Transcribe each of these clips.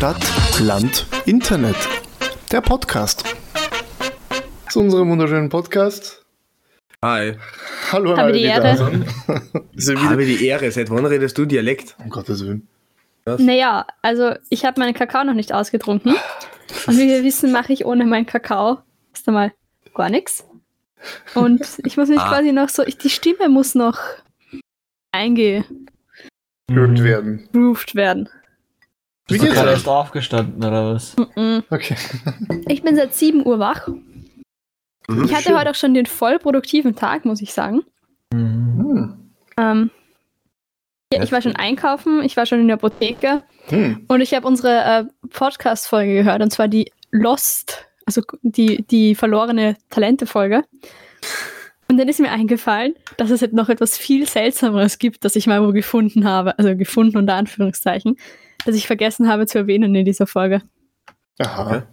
Stadt, Land, Internet. Der Podcast. Zu unserem wunderschönen Podcast. Hi. Hallo an Habe alle, die Ehre. sind. Wieder- Habe die Ehre. Seit wann redest du Dialekt? um Gottes Willen. Naja, also ich habe meinen Kakao noch nicht ausgetrunken. Und wie wir wissen, mache ich ohne meinen Kakao erst einmal gar nichts. Und ich muss mich Ah. quasi noch so, ich, die Stimme muss noch eingegroovt Gehört werden. werden. Wie Bist du geht's gerade erst aufgestanden oder was? Mhm. Okay. Ich bin seit 7 Uhr wach. Mhm. Ich hatte heute auch schon den voll produktiven Tag, muss ich sagen. Mhm. Hm. Ähm, ja, ich war schon einkaufen, ich war schon in der Apotheke Hm. und ich habe unsere äh, Podcast-Folge gehört, und zwar die Lost, also die, die verlorene Talente-Folge. Und dann ist mir eingefallen, dass es halt noch etwas viel Seltsameres gibt, das ich mal wo gefunden habe, also gefunden unter Anführungszeichen, das ich vergessen habe zu erwähnen in dieser Folge. Aha.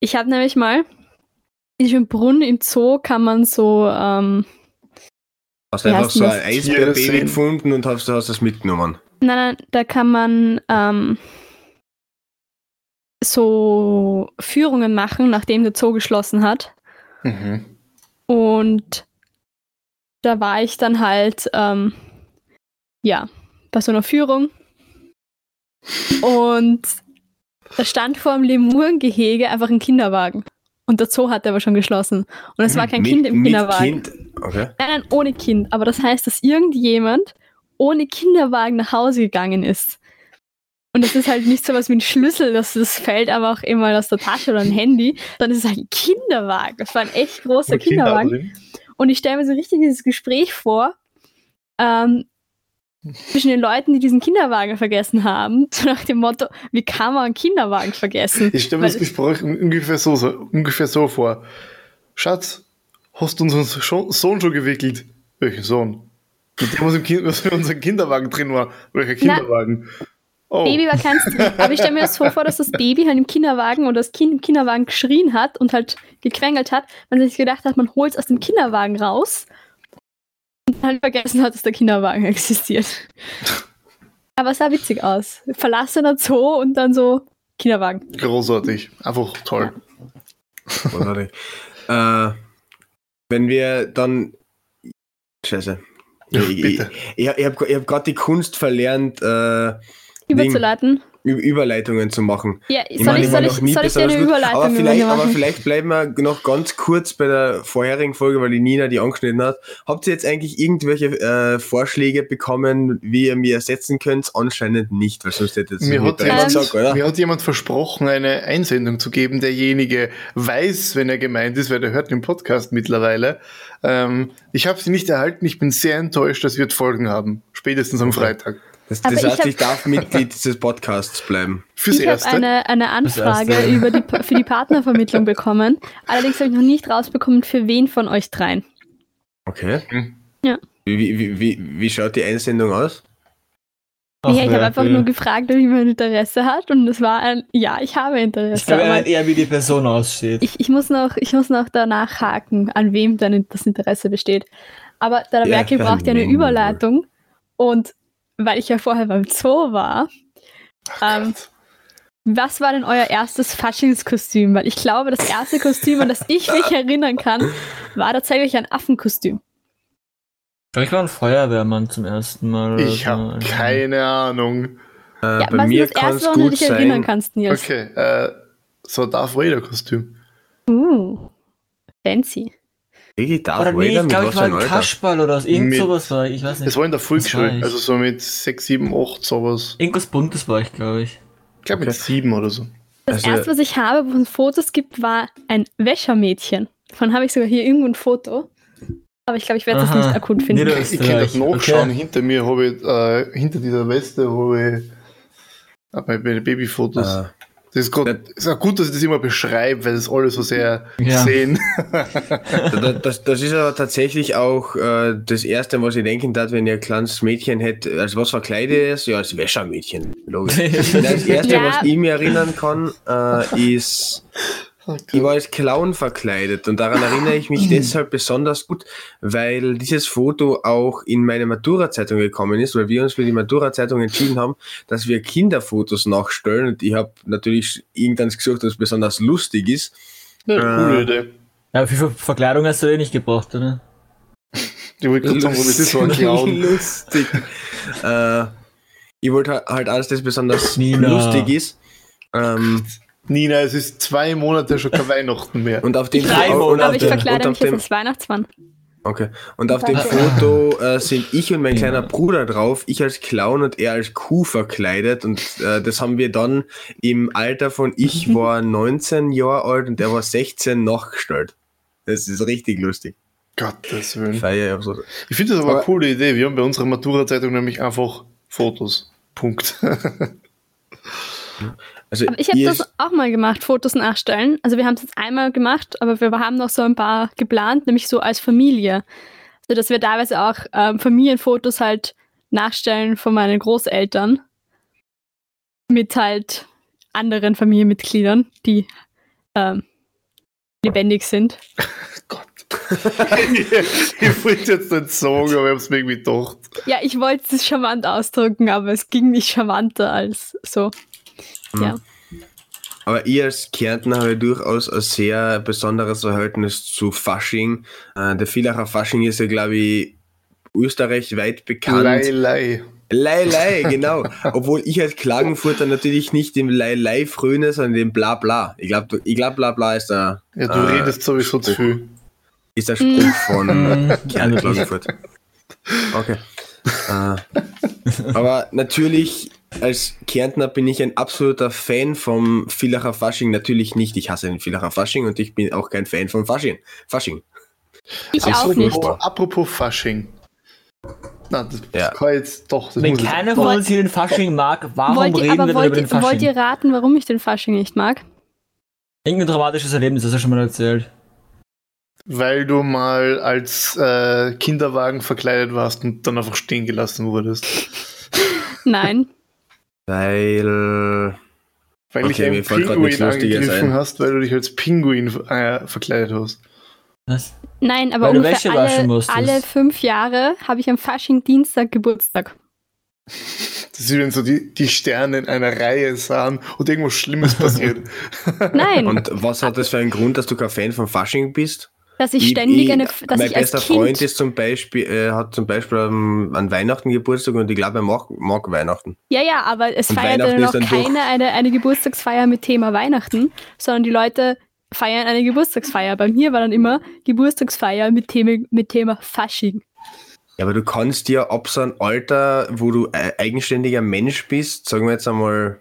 Ich habe nämlich mal in diesem Brunnen im Zoo kann man so, ähm, Hast du einfach so ein? Eisbärbaby gefunden und hast, hast das mitgenommen. Nein, nein, da kann man ähm, so Führungen machen, nachdem der Zoo geschlossen hat. Mhm. Und da war ich dann halt, ähm, ja, bei so einer Führung. Und da stand vor dem Lemurengehege einfach ein Kinderwagen. Und der Zoo hatte aber schon geschlossen. Und es war kein Mit- Kind im Kinderwagen. Kind. Okay. Nein, nein, ohne Kind. Aber das heißt, dass irgendjemand ohne Kinderwagen nach Hause gegangen ist. Und das ist halt nicht so was wie ein Schlüssel, das, das fällt aber auch immer aus der Tasche oder ein Handy, sondern es ist halt ein Kinderwagen. Das war ein echt großer Kinder Kinderwagen. drin. Und ich stelle mir so richtig dieses Gespräch vor, ähm, zwischen den Leuten, die diesen Kinderwagen vergessen haben, so nach dem Motto, wie kann man einen Kinderwagen vergessen? Ich stelle mir das Gespräch ungefähr so, so, ungefähr so vor. Schatz, hast du unseren Sohn schon gewickelt? Welchen Sohn? Mit dem, was, im kind, was in unserem Kinderwagen drin war. Welcher Kinderwagen? Oh. Baby war drin. Aber ich stelle mir das so vor, dass das Baby halt im Kinderwagen oder das Kind im Kinderwagen geschrien hat und halt gequengelt hat, man sich gedacht hat, man holt es aus dem Kinderwagen raus und halt vergessen hat, dass der Kinderwagen existiert. Aber es sah witzig aus. Verlassener Zoo und dann so Kinderwagen. Großartig. Einfach toll. Großartig. äh, wenn wir dann. Scheiße. Ja, ich bitte. ich, ich habe ich hab gerade die Kunst verlernt, äh, Überzuleiten. Überleitungen zu machen. Ja, Ich soll meine, ich, soll noch ich, nie soll ich dir eine Überleitung aber vielleicht, aber vielleicht bleiben wir noch ganz kurz bei der vorherigen Folge, weil die Nina die angeschnitten hat. Habt ihr jetzt eigentlich irgendwelche äh, Vorschläge bekommen, wie ihr mir ersetzen könnt? Anscheinend nicht, weil sonst hätte es Mir nicht hat, jemand, gesagt, oder? mir hat jemand versprochen, eine Einsendung zu geben. Derjenige weiß, wenn er gemeint ist, weil der hört den Podcast mittlerweile. Ähm, ich habe sie nicht erhalten. Ich bin sehr enttäuscht. Das wird Folgen haben. Spätestens am Freitag. Das, das ich heißt, hab- ich darf Mitglied dieses Podcasts bleiben. Fürs Ich habe eine, eine Anfrage über die, für die Partnervermittlung bekommen. Allerdings habe ich noch nicht rausbekommen, für wen von euch dreien. Okay. Hm. Ja. Wie, wie, wie, wie, schaut die Einsendung aus? Ach, ja, ich habe einfach ja. nur gefragt, ob jemand Interesse hat und es war ein Ja, ich habe Interesse. Ich glaube aber eher, wie die Person aussieht. ich, ich, muss noch, ich muss noch danach haken, an wem dann das Interesse besteht. Aber der Ja, Merkel braucht ja eine. Überleitung und weil ich ja vorher beim Zoo war, ähm, was war denn euer erstes Faschingskostüm? Weil ich glaube, das erste Kostüm, an das ich mich erinnern kann, war tatsächlich ein Affenkostüm. Ich glaube, ich war ein Feuerwehrmann zum ersten Mal. Ich so. habe keine Ahnung. Äh, Ja, bei was mir ist das erste, woran du dich erinnern sein. kannst, Nils? Okay, äh, so Darth Vader Kostüm. Uh, fancy. Ich darf Oder nee, ich mit glaube, ich war ein? Kasperl oder so. Irgend Mit- sowas war ich. Ich weiß nicht. Das war in der Volksschule, also so mit 6, 7, 8, sowas. Irgendwas Buntes war ich, glaube ich. Ich glaube mit Okay. 7 oder so. Das Also- erste, was ich habe, wo es Fotos gibt, war ein Wäschermädchen. Davon habe ich sogar hier irgendwo ein Foto. Aber ich glaube, ich werde das nicht akut finden. Nieder- Ich kann das nachschauen. okay. Hinter mir habe ich, äh, hinter dieser Weste habe ich äh, meine meine Babyfotos. Äh, Das ist, grad, ist auch gut, dass ich das immer beschreibe, weil das alle so sehr Ja. sehen. das, das, das ist aber tatsächlich auch äh, das Erste, was ich denken darf, wenn ihr ein kleines Mädchen hätte. Also was verkleidet ist? Ja, als Wäschermädchen. Logisch. das Erste, Ja. was ich mir erinnern kann, äh, ist Ich war als Clown verkleidet und daran erinnere ich mich deshalb besonders gut, weil dieses Foto auch in meine Matura-Zeitung gekommen ist, weil wir uns für die Matura-Zeitung entschieden haben, dass wir Kinderfotos nachstellen und ich habe natürlich irgendwann gesucht, das besonders lustig ist. Ja, coole Äh, Idee. Ja, viel Ver- Verkleidung hast du eh nicht gebraucht, oder? Ich wollte gerade sagen, wo das ist so ein Clown. lustig. äh, ich wollte halt- halt alles, das besonders Nina. lustig ist. Ähm, Nina, es ist zwei Monate schon kein Weihnachten mehr. und auf dem Drei und Monate. auf Aber ich verkleide und mich auf jetzt als Weihnachtsmann. Okay. Und auf dem. Foto äh, sind ich und mein kleiner Bruder drauf, ich als Clown und er als Kuh verkleidet. Und äh, das haben wir dann im Alter von ich war 19 Jahre alt und er war 16 nachgestellt. Das ist richtig lustig. Gottes Willen. Feier ich. Ich finde das aber eine Aber- coole Idee. Wir haben bei unserer Matura-Zeitung nämlich einfach Fotos. Punkt. Also Aber ich habe das auch mal gemacht, Fotos nachstellen. Also wir haben es jetzt einmal gemacht, aber wir haben noch so ein paar geplant, nämlich so als Familie. So dass wir teilweise auch ähm, Familienfotos halt nachstellen von meinen Großeltern. Mit halt anderen Familienmitgliedern, die ähm, lebendig sind. Gott. ich wollte jetzt nicht sagen, aber ich habe es mir irgendwie gedacht. Ja, ich wollte es charmant ausdrücken, aber es ging nicht charmanter als so. Mhm. Ja. Aber ich als Kärntner habe durchaus ein sehr besonderes Verhältnis zu Fasching. Äh, der Villacher Fasching ist ja, glaube ich, österreichweit bekannt. Lei, lei. Lei, Lei, genau. Obwohl ich als Klagenfurter natürlich nicht dem Lei, Lei fröne, sondern dem Bla, Bla. Ich glaube, ich glaub, Bla, Bla ist der, Ja, du äh, redest sowieso zu viel. ist der Spruch von Mhm. Kärnten Klagenfurt. Okay. Äh, aber natürlich, als Kärntner bin ich ein absoluter Fan vom Villacher Fasching. Natürlich nicht, ich hasse den Villacher Fasching und ich bin auch kein Fan von Fasching. Fasching. Ich Ach so, auch nicht. Apropos Fasching. Na, das Ja. kann jetzt doch. Das Wenn keiner von uns hier den Fasching mag, warum Wollt ihr, reden wir wollt über den ihr, wollt Fasching? ihr raten, warum ich den Fasching nicht mag? Irgendein dramatisches Erlebnis, das hast du schon mal erzählt. Weil du mal als äh, Kinderwagen verkleidet warst und dann einfach stehen gelassen wurdest. Nein. Weil. Weil Okay, dich ein mir fällt grad Pinguin angegriffen ein. hast, weil du dich als Pinguin äh, verkleidet hast. Was? Nein, aber Weil du ungefähr Wäsche waschen alle, alle fünf Jahre habe ich am Fasching Dienstag Geburtstag. Das ist, wenn so die, die Sterne in einer Reihe sahen und irgendwas Schlimmes passiert. Nein, Und was hat das für einen Grund, dass du kein Fan von Fasching bist? Dass ich ständig eine, dass mein ich als bester Freund ist zum Beispiel, äh, hat zum Beispiel ähm, an Weihnachten Geburtstag und ich glaube, er mag, mag Weihnachten. ja, ja, aber es Und feiert dann noch keine eine, eine Geburtstagsfeier mit Thema Weihnachten, sondern die Leute feiern eine Geburtstagsfeier. Bei mir war dann immer Geburtstagsfeier mit Thema, mit Thema Fasching. Ja, aber du kannst ja ab so einem Alter, wo du ein eigenständiger Mensch bist, sagen wir jetzt einmal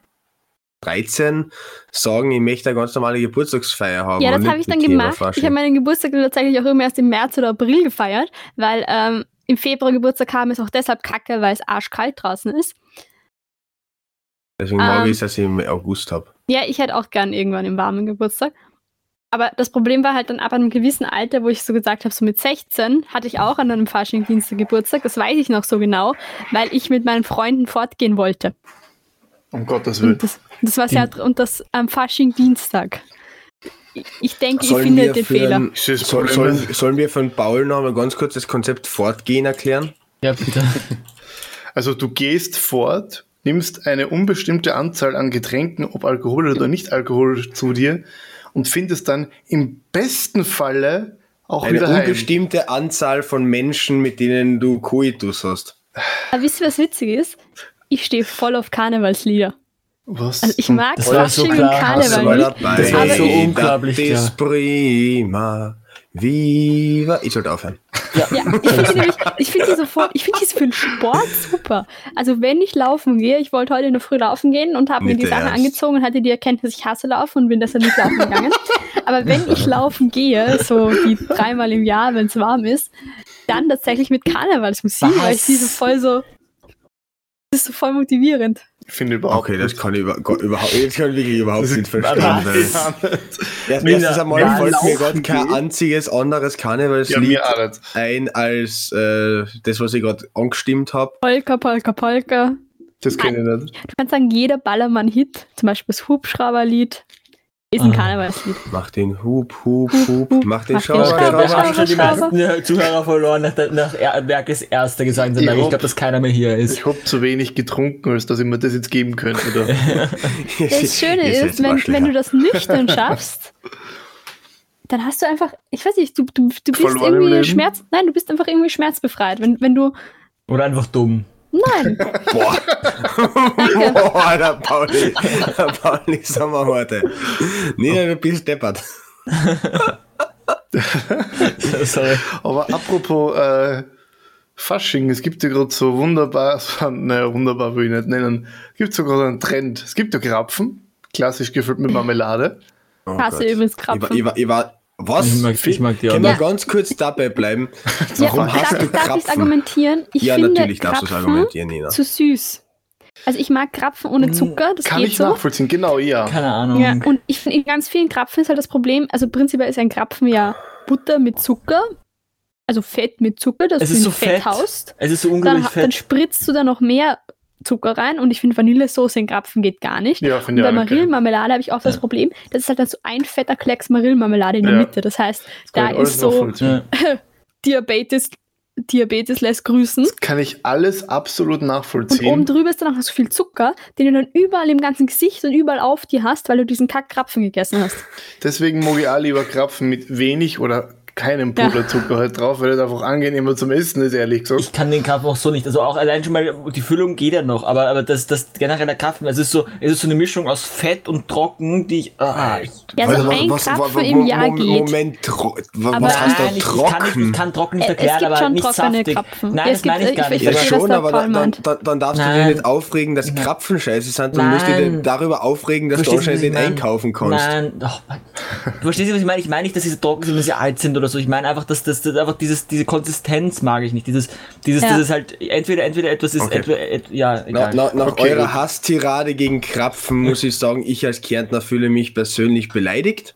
13, sagen, ich möchte eine ganz normale Geburtstagsfeier haben. Ja, das habe ich dann gemacht. Ich habe meinen Geburtstag dann tatsächlich auch immer erst im März oder April gefeiert, weil ähm, im Februar Geburtstag haben ist auch deshalb kacke, weil es arschkalt draußen ist. Deswegen mag ähm, ich es, dass ich im August habe. Ja, ich hätte auch gern irgendwann im warmen Geburtstag. Aber das Problem war halt dann ab einem gewissen Alter, wo ich so gesagt habe, so mit 16 hatte ich auch an einem Faschingdienstag Geburtstag. Das weiß ich noch so genau, weil ich mit meinen Freunden fortgehen wollte. Um Gottes Willen. Und das, das war sehr, und das am Faschingdienstag. Ich- Ich denke, ich finde den Fehler. ein- Soll, sollen, sollen wir von Paul noch mal ganz kurz das Konzept Fortgehen erklären? Ja, bitte. Also du gehst fort, nimmst eine unbestimmte Anzahl an Getränken, ob Alkohol oder nicht Alkohol, zu dir und findest dann im besten Falle auch Eine wieder heim. unbestimmte Anzahl von Menschen, mit denen du Koitus hast. Aber wisst ihr, was witzig ist? Ich stehe voll auf Karnevalslieder. Was? Also ich mag Das war so klar. Karneval nicht. Das war so ich- unglaublich Das ist prima. Viva. Ich sollte aufhören. Ja, ich finde die, nämlich- ich find die sofort, ich finde die für den Sport super. Also wenn ich laufen gehe, ich wollte heute in der Früh laufen gehen und habe mir die Sachen angezogen und hatte die Erkenntnis, ich hasse Laufen und bin deshalb nicht laufen gegangen. Aber wenn ich laufen gehe, so die dreimal im Jahr, wenn es warm ist, dann tatsächlich mit Karnevalsmusik, weil ich Was? die so voll so, das ist so voll motivierend. ich finde überhaupt Okay, das kann ich über, Gott, überhaupt, jetzt kann ich wirklich überhaupt Das nicht ist- verstehen. Nein, ja, nicht. erst, erstens einmal ja, fällt mir gerade kein einziges anderes ja, Karnevalslied nicht. ein als äh, das, was ich gerade angestimmt habe. Polka, Polka, Polka. Das kenne ich nicht. Du kannst sagen, jeder Ballermann-Hit, zum Beispiel das Hubschrauberlied, Ist ein Ah. Karnevalslied. Mach den Hub, Hub, Hub, Hub, mach den Schauer, Schauer, Wir haben Schauer. schon die meisten Zuhörer verloren nach, nach er Merkes erster Gesang. Ich Ich, glaube, dass keiner mehr hier ist. Ich habe zu wenig getrunken, als dass ich mir das jetzt geben könnte. Oder? Das Schöne seid ist, wenn, wenn du das nüchtern schaffst, dann hast du einfach, ich weiß nicht, du, du, du bist Verloren irgendwie? Schmerz, nein, du bist einfach irgendwie schmerzbefreit. Wenn, wenn du, Oder einfach dumm. Nein, Boah. Boah, der Pauli, der Pauli, sagen wir heute. Nee, du bist deppert. Sorry. Aber apropos äh, Fasching, es gibt ja gerade so wunderbar, so, naja, wunderbar will ich nicht nennen, es gibt so gerade einen Trend. Es gibt ja Krapfen, klassisch gefüllt mit Marmelade. Oh Hasse Gott. übrigens Ich war, Krapfen. ich war, ich war was? Ich mag, ich mag die auch Können wir Ja. ganz kurz dabei bleiben? ja, Warum hast darf, du darf ich Krapfen? argumentieren? Ich ja, finde natürlich darfst du es argumentieren, Nina. zu süß. Also ich mag Krapfen ohne Zucker, das Kann geht ich so. nachvollziehen, genau, ja. Keine Ahnung. Ja, und ich finde, in ganz vielen Krapfen ist halt das Problem, also prinzipiell ist ein Krapfen ja Butter mit Zucker, also Fett mit Zucker, das Es du ist in so Fett fett. haust. Es ist so Dann, unglaublich dann fett. spritzt du da noch mehr Zucker rein und ich finde Vanillesoße in Krapfen geht gar nicht. Ja, Und bei. Marillenmarmelade habe ich auch das Ja. Problem, das ist halt dann so ein fetter Klecks Marillenmarmelade in der Ja. Mitte. Das heißt, da Kann ich alles ist so. Diabetes, Diabetes lässt grüßen. Kann ich alles absolut Und nachvollziehen. oben drüber ist dann auch noch so viel Zucker, den du dann überall im ganzen Gesicht und überall auf dir hast, weil du diesen Kackkrapfen gegessen hast. Deswegen mag ich auch lieber Krapfen mit wenig oder keinem Ja. Puderzucker halt drauf, weil das einfach angenehmer zum Essen ist, ehrlich gesagt. Ich kann den Krapfen auch so nicht. Also auch allein schon mal, die Füllung geht ja noch, aber, aber das, das generelle Krapfen, es ist so, es ist so eine Mischung aus Fett und Trocken, die ich, ah, ich Ja, so Warte, ein was- Krapfen wa- im Jahr Mo- geht. Moment, tro was heißt da Nein, ich, ich, kann nicht, trocken? ich kann trocken nicht erklären, aber nicht saftig. Krapfen. Nein, Ja, das meine ich gar nicht. Ja, was schon, der aber dann, darfst du dich nicht aufregen, dass Krapfen scheiße sind. Dann musst du dich darüber aufregen, dass du Verstehst anscheinend was nicht einkaufen kannst. Nein, doch, Mann. du verstehst, was ich meine? Ich meine nicht, dass sie trocken sind, wenn sie alt sind oder so. Ich meine einfach, dass das, das einfach dieses, diese Konsistenz mag ich nicht. Dieses, dieses, Ja. dieses halt, entweder, entweder etwas ist, Okay. entweder, et, ja, Na, egal. na, nach Okay, eurer. Hasstirade gegen Krapfen muss ich sagen, ich als Kärntner fühle mich persönlich beleidigt.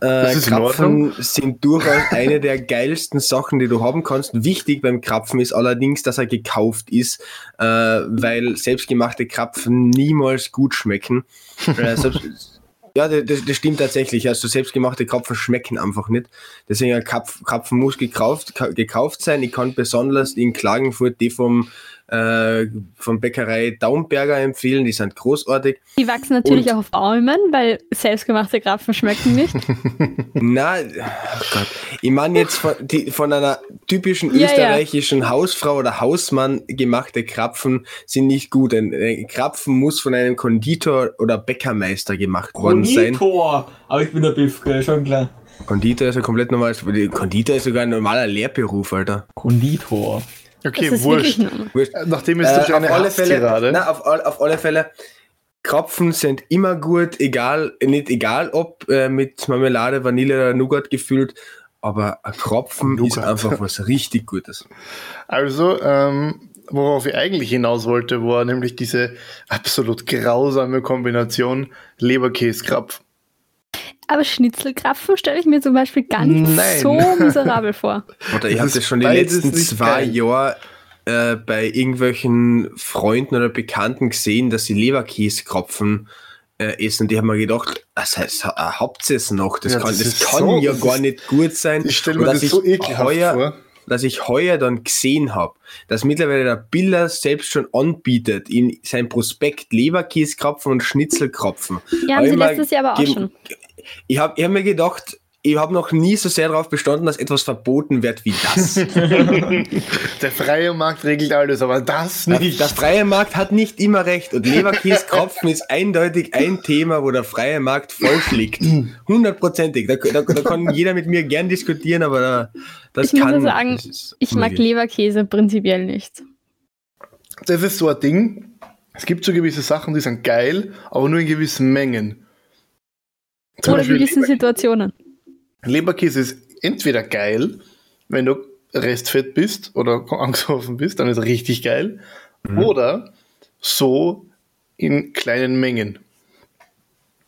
Äh, Krapfen sind durchaus eine der geilsten Sachen, die du haben kannst. Wichtig beim Krapfen ist allerdings, dass er gekauft ist, äh, weil selbstgemachte Krapfen niemals gut schmecken. äh, selbst, ja, das, das stimmt tatsächlich. Also selbstgemachte Krapfen schmecken einfach nicht. Deswegen ein Krapf, Krapfen muss gekauft, ka- gekauft sein. Ich kann besonders in Klagenfurt die vom, äh, vom Bäckerei Daumberger empfehlen. Die sind großartig. Die wachsen natürlich Und- auch auf Bäumen, weil selbstgemachte Krapfen schmecken nicht. Na, oh Gott. Ich meine jetzt von, die, von einer typischen Ja, ja. österreichischen Hausfrau oder Hausmann gemachte Krapfen sind nicht gut. Ein, ein Krapfen muss von einem Konditor oder Bäckermeister gemacht worden sein. Konditor! Aber ich bin der Biffke, schon klar. Konditor ist ein komplett normales. Konditor ist sogar ein normaler Lehrberuf, Alter. Konditor. Okay, das ist wurscht. Wurscht. Äh, Nachdem ist Äh, schon eine auf alle Fälle, Hasstirade. na, auf, all, auf alle Fälle, Krapfen sind immer gut, egal, nicht egal ob äh, mit Marmelade, Vanille oder Nougat gefüllt, aber ein Krapfen ist Nougat. einfach was richtig Gutes. Also, ähm, worauf ich eigentlich hinaus wollte, war nämlich diese absolut grausame Kombination Leberkäse-Krapf. Aber Schnitzelkrapfen stelle ich mir zum Beispiel gar nicht Nein. so miserabel vor. Oder ich habe das schon die letzten zwei. Jahre äh, bei irgendwelchen Freunden oder Bekannten gesehen, dass sie Leberkäsekropfen äh, essen. Und die haben mir gedacht, das heißt, äh, habt ihr es noch? Das Ja, kann, das das kann so- ja das gar ist- nicht gut sein. Ich stelle mir das so ekelhaft heuer, vor. dass ich heuer dann gesehen habe, dass mittlerweile der Biller selbst schon anbietet, in sein Prospekt Leberkäsekropfen und Schnitzelkropfen. Ja, haben Hab sie ich letztes Jahr aber auch schon. Ich habe ich hab mir gedacht, ich habe noch nie so sehr darauf bestanden, dass etwas verboten wird wie das. Der freie Markt regelt alles, aber das nicht. Der freie Markt hat nicht immer recht und Leberkäsekropfen ist eindeutig ein Thema, wo der freie Markt falsch liegt. Hundertprozentig. Da, da, da kann jeder mit mir gern diskutieren, aber da, das Ich muss kann. ja sagen, das ist Ich mag. Leberkäse prinzipiell nicht. Das ist so ein Ding. Es gibt so gewisse Sachen, die sind geil, aber nur in gewissen Mengen. Zum Oder Beispiel gewissen Leber Situationen. Leberkäse ist entweder geil, wenn du restfett bist oder angesoffen bist, dann ist er richtig geil. Mhm. Oder so in kleinen Mengen.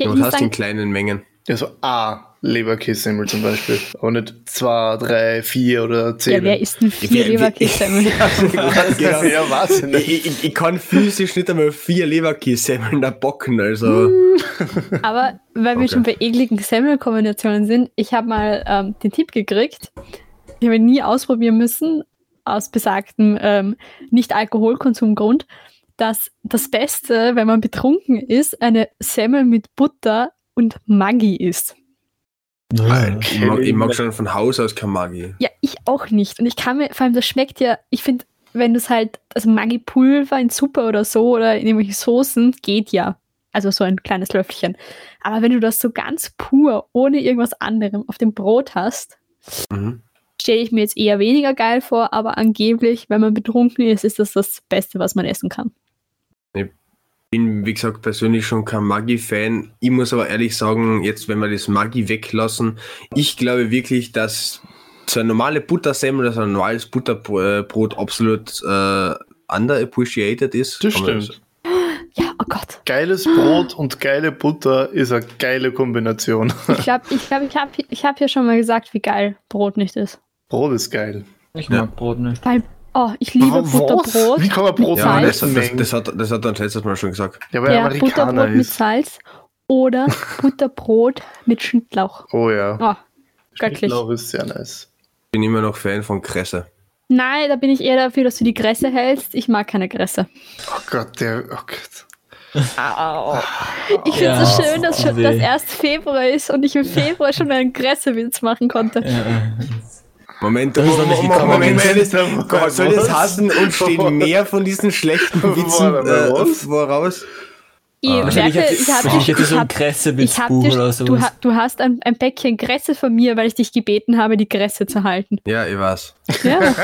Ja, muss hast du in kleinen Mengen? Ja, so A Leberkässemmel zum Beispiel. Aber nicht zwei, drei, vier oder zehn. Ja, wer isst denn vier Wer- wer- Leberkässemmeln? genau. ja, weiß ich. Ich, ich, kann physisch nicht einmal vier Leberkässemmeln da bocken, also. Aber weil wir Okay. schon bei ekligen Semmelkombinationen sind, ich habe mal ähm, den Tipp gekriegt, ich habe ihn nie ausprobieren müssen, aus besagtem ähm, Nicht-Alkoholkonsumgrund, dass das Beste, wenn man betrunken ist, eine Semmel mit Butter und Maggi ist. Ich mag, ich mag schon von Haus aus kein Maggi. Ja, ich auch nicht. Und ich kann mir, vor allem das schmeckt ja, ich finde, wenn du es halt, also Maggi-Pulver in Suppe oder so oder in irgendwelchen Soßen, geht ja. Also so ein kleines Löffelchen. Aber wenn du das so ganz pur, ohne irgendwas anderem auf dem Brot hast, Mhm. stelle ich mir jetzt eher weniger geil vor, aber angeblich, wenn man betrunken ist, ist das das Beste, was man essen kann. Bin, wie gesagt, persönlich schon kein Maggi-Fan. Ich muss aber ehrlich sagen, jetzt, wenn wir das Maggi weglassen, ich glaube wirklich, dass so eine normale Buttersemmel oder so ein normales Butterbrot absolut äh, underappreciated ist. Das stimmt. Ja, oh Gott. Geiles Brot und geile Butter ist eine geile Kombination. Ich glaube, ich, glaub, ich habe ich hab ja schon mal gesagt, wie geil Brot nicht ist. Brot ist geil. Ich mag Brot nicht. Weil, oh, ich liebe Was? Butterbrot. Wie kann man Brot mit Ja, Salz das, das, das, hat, das hat er uns letztes Mal schon gesagt. Ja, weil Ja, Amerikaner Butterbrot mit ist. Salz oder Butterbrot mit Schnittlauch. Oh ja. Oh, göttlich. Schnittlauch ist sehr nice. Bin immer noch Fan von Kresse. Nein, da bin ich eher dafür, dass du die Grässe hältst. Ich mag keine Grässe. Oh Gott, der. Oh Gott. Ich finde Ja, es so schön, dass, schon, weh. dass erst Februar ist und ich im Februar schon einen Gressewitz machen konnte. Moment, Das ist noch nicht Moment, gekommen. Moment, soll das, Moment, soll das hassen und stehen mehr von diesen schlechten Witzen äh, voraus? Ich, merke, habe hätte so hab, Kresse ich hab Buch dir, oder du, du hast ein, ein Päckchen Grässe von mir, weil ich dich gebeten habe, die Grässe zu halten. Ja, ich weiß. Ja,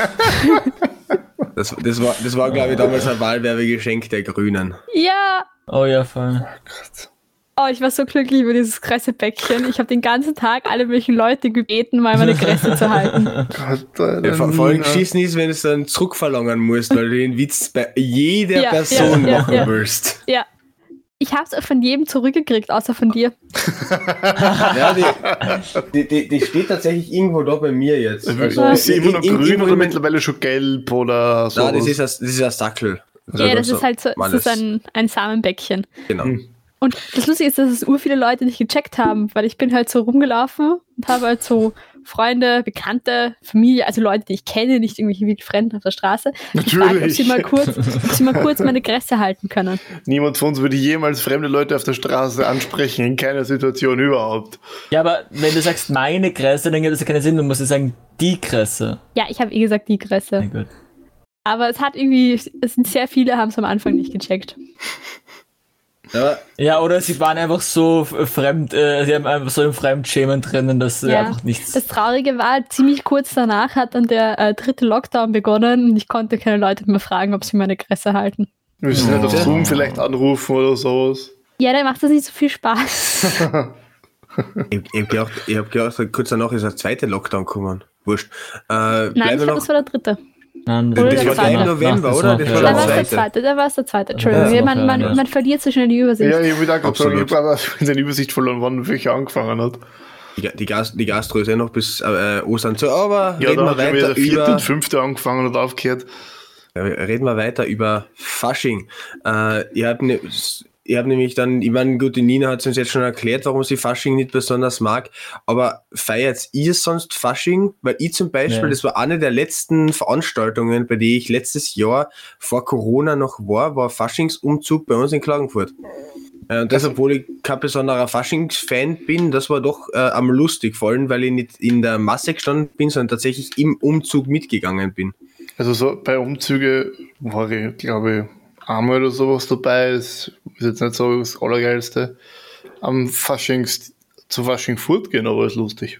Das, das war, das war glaube ich, damals ein Wahlwerbegeschenk der Grünen. ja. Oh ja, voll. Oh, ich war so glücklich über dieses Grässepäckchen. Ich habe den ganzen Tag alle möglichen Leute gebeten, mal meine Grässe zu halten. Ja, vor, allem geschissen ist, wenn du es dann zurückverlangen musst, weil du den Witz bei jeder Ja, Person ja, machen ja. willst. Ja. Ich habe es von jedem zurückgekriegt, außer von dir. Ja, die, die, die, die steht tatsächlich irgendwo da bei mir jetzt. Also, ist sie immer noch in- in- grün oder in- mittlerweile schon gelb oder so? Nein, das ist, ein, das ist ein Sackel. Also Ja, das so- ist halt so, das ist ein, ein Samenbäckchen. Genau. Hm. Und das Lustige ist, dass es ur viele Leute nicht gecheckt haben, weil ich bin halt so rumgelaufen und habe halt so Freunde, Bekannte, Familie, also Leute, die ich kenne, nicht irgendwelche Wildfremden auf der Straße, gefragt, ob sie mal kurz, ob sie mal kurz meine Grässe halten können. Niemand von uns würde jemals fremde Leute auf der Straße ansprechen, in keiner Situation überhaupt. Ja, aber wenn du sagst meine Kresse, dann gibt es ja keinen Sinn. Du musst ja sagen die Kresse. Ja, ich habe eh gesagt die Gott. Aber es hat irgendwie, es sind sehr viele, haben es am Anfang nicht gecheckt. Aber Ja, oder sie waren einfach so fremd, äh, sie haben einfach so im Fremdschämen drinnen, dass sie Ja. einfach nichts. Das Traurige war, ziemlich kurz danach hat dann der äh, dritte Lockdown begonnen und ich konnte keine Leute mehr fragen, ob sie meine Grässe halten. Wir müssen nicht auf Ja. Zoom vielleicht anrufen oder sowas. Ja, dann macht das nicht so viel Spaß. ich, ich habe gedacht, ich hab gedacht, kurz danach ist der zweite Lockdown gekommen. Wurscht. Äh, Nein, ich glaube, das war der dritte. Nein, Oder das der war der im November, das oder? Das war Da der war es der zweite. da war es der zweite. Entschuldigung, Ja, man, man, man verliert so schnell die Übersicht. Ja, ich habe da gerade Absolut. aber den Übersicht verloren, wann welcher angefangen hat. Die, die, Gas, die Gastro ist ja noch bis äh, Ostern zu, aber Ja, reden, wir weiter der vierte über, und fünfte angefangen und aufgehört. Reden wir weiter über Fasching. Äh, ihr habt ne, ihr habt nämlich dann, ich meine, gut, die Nina hat uns jetzt schon erklärt, warum sie Fasching nicht besonders mag, aber feiert ihr sonst Fasching? Weil ich zum Beispiel, Nee. das war eine der letzten Veranstaltungen, bei der ich letztes Jahr vor Corona noch war, war Faschingsumzug bei uns in Klagenfurt. Äh, und das, obwohl ich kein besonderer Faschings-Fan bin, das war doch äh, am lustig, vor allem, weil ich nicht in der Masse gestanden bin, sondern tatsächlich im Umzug mitgegangen bin. Also so bei Umzüge war ich, glaube ich, einmal oder sowas dabei. Das ist jetzt nicht so das Allergeilste. Am Faschings zu Fasching Furt gehen, aber ist lustig.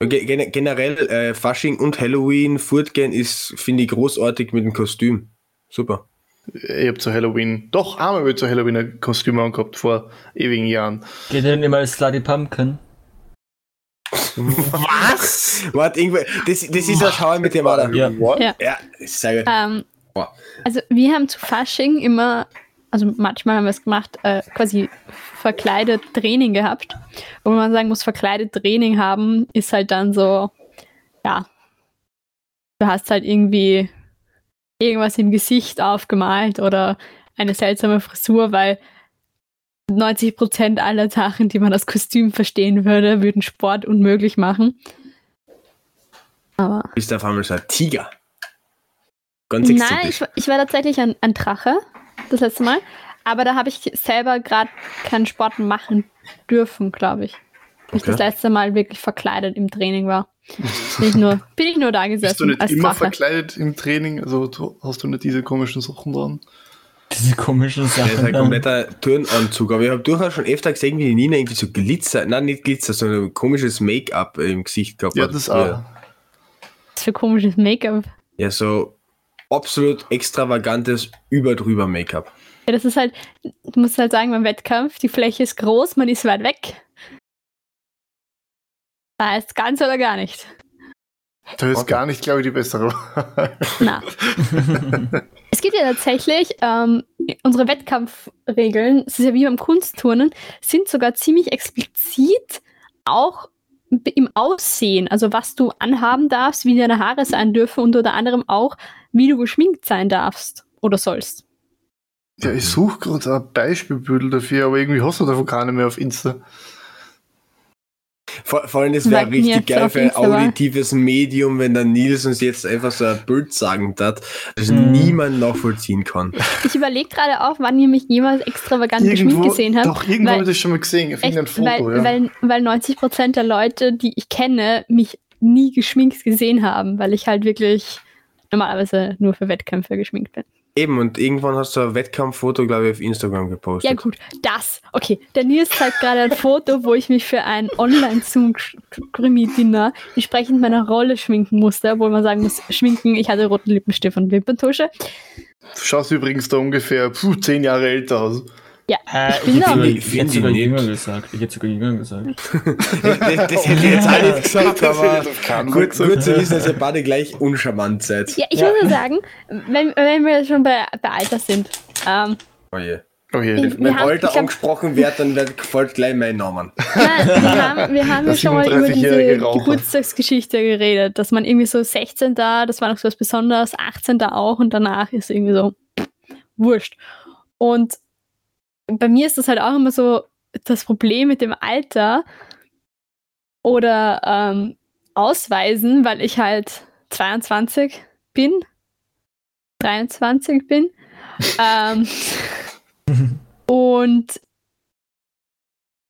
Ge- gen- Generell äh, Fasching und Halloween fortgehen ist, finde ich, großartig mit dem Kostüm. Super. Ich habe zu Halloween, doch einmal habe ich zu Halloween ein Kostüm angehabt vor ewigen Jahren. Geht ihr denn immer als Slutty Pumpkin? Was? Warte, irgendwo, das, das ist ja Schauer mit dem Alter. Ja. What? Ja. Ja, sehr gut. Ähm, Boah. also wir haben zu Fasching immer also manchmal haben wir es gemacht, äh, quasi verkleidet Training gehabt. Wo man sagen muss, verkleidet Training haben, ist halt dann so, ja, du hast halt irgendwie irgendwas im Gesicht aufgemalt oder eine seltsame Frisur, weil 90% aller Sachen, die man als Kostüm verstehen würde, würden Sport unmöglich machen. Aber. Bist du auf einmal so ein Tiger? Ganz Nein, exotisch. ich, war- ich war tatsächlich ein, ein Drache das letzte Mal. Aber da habe ich selber gerade keinen Sport machen dürfen, glaube ich. Weil Ich Okay. das letzte Mal wirklich verkleidet im Training war. Bin ich nur, bin ich nur da Bist du gesessen nicht als immer Drache. verkleidet im Training? Also du, hast du nicht diese komischen Sachen dran? Diese komischen Das ist ein Sachen. kompletter Turnanzug, aber ich habe durchaus schon öfter gesehen, wie die Nina irgendwie so Glitzer, nein, nicht Glitzer, sondern ein komisches Make-up im Gesicht gehabt Ja, hat. das auch. Was für komisches Make-up. Ja, so absolut extravagantes, überdrüber Make-up. Ja, das ist halt, du musst halt sagen, beim Wettkampf, die Fläche ist groß, man ist weit weg. Da ist ganz oder gar nicht. Das ist Okay. gar nicht, glaube ich, die bessere Wahl. Na. es gibt ja tatsächlich ähm, unsere Wettkampfregeln, es ist ja wie beim Kunstturnen, sind sogar ziemlich explizit auch im Aussehen, also was du anhaben darfst, wie deine Haare sein dürfen und unter anderem auch, wie du geschminkt sein darfst oder sollst. Ja, ich suche gerade ein Beispielbild dafür, aber irgendwie hast du davon keine mehr auf Insta. Vor, vor allem, das wäre richtig geil auf für ein auditives Medium, wenn der Nils uns jetzt einfach so ein Bild sagen hat, das Mhm. niemand nachvollziehen kann. Ich überlege gerade auch, wann ihr mich jemals extravagant geschminkt gesehen habt. doch, irgendwo habe ich das schon mal gesehen. Ich finde ein Echt, Foto, weil, ja. weil, weil 90% der Leute, die ich kenne, mich nie geschminkt gesehen haben, weil ich halt wirklich normalerweise nur für Wettkämpfe geschminkt bin. Eben, und irgendwann hast du ein Wettkampffoto, glaube ich, auf Instagram gepostet. Ja gut, das. Okay, der Nils zeigt gerade ein Foto, wo ich mich für ein Online-Zoom-Krimi-Dinner entsprechend meiner Rolle schminken musste, obwohl man sagen muss, schminken, ich hatte roten Lippenstift und Wimperntusche. Du schaust übrigens da ungefähr puh, zehn Jahre älter aus. Ja, Äh, ich ich bin sogar, Ich hätte sogar nicht. jünger gesagt. Ich hätte sogar jünger gesagt. Das, hätte ich jetzt auch nicht gesagt, aber gut, gesagt. gut zu wissen, dass ihr beide gleich uncharmant seid. Ja, ich muss nur sagen, wenn, wenn wir schon bei, bei Alter sind, ähm, Oh je. Oh je. Ich- Wenn Wir haben- Alter glaub- angesprochen wird, dann wird, folgt gleich mein Name. Nein, wir haben, wir haben ja schon mal über 37-jährige diese Raucher. Geburtstagsgeschichte geredet, dass man irgendwie so 16 da, das war noch so was Besonderes, 18 da auch und danach ist irgendwie so pff, wurscht. Und bei mir ist das halt auch immer so das Problem mit dem Alter oder ähm, Ausweisen, weil ich halt 22 bin, 23 bin. ähm, und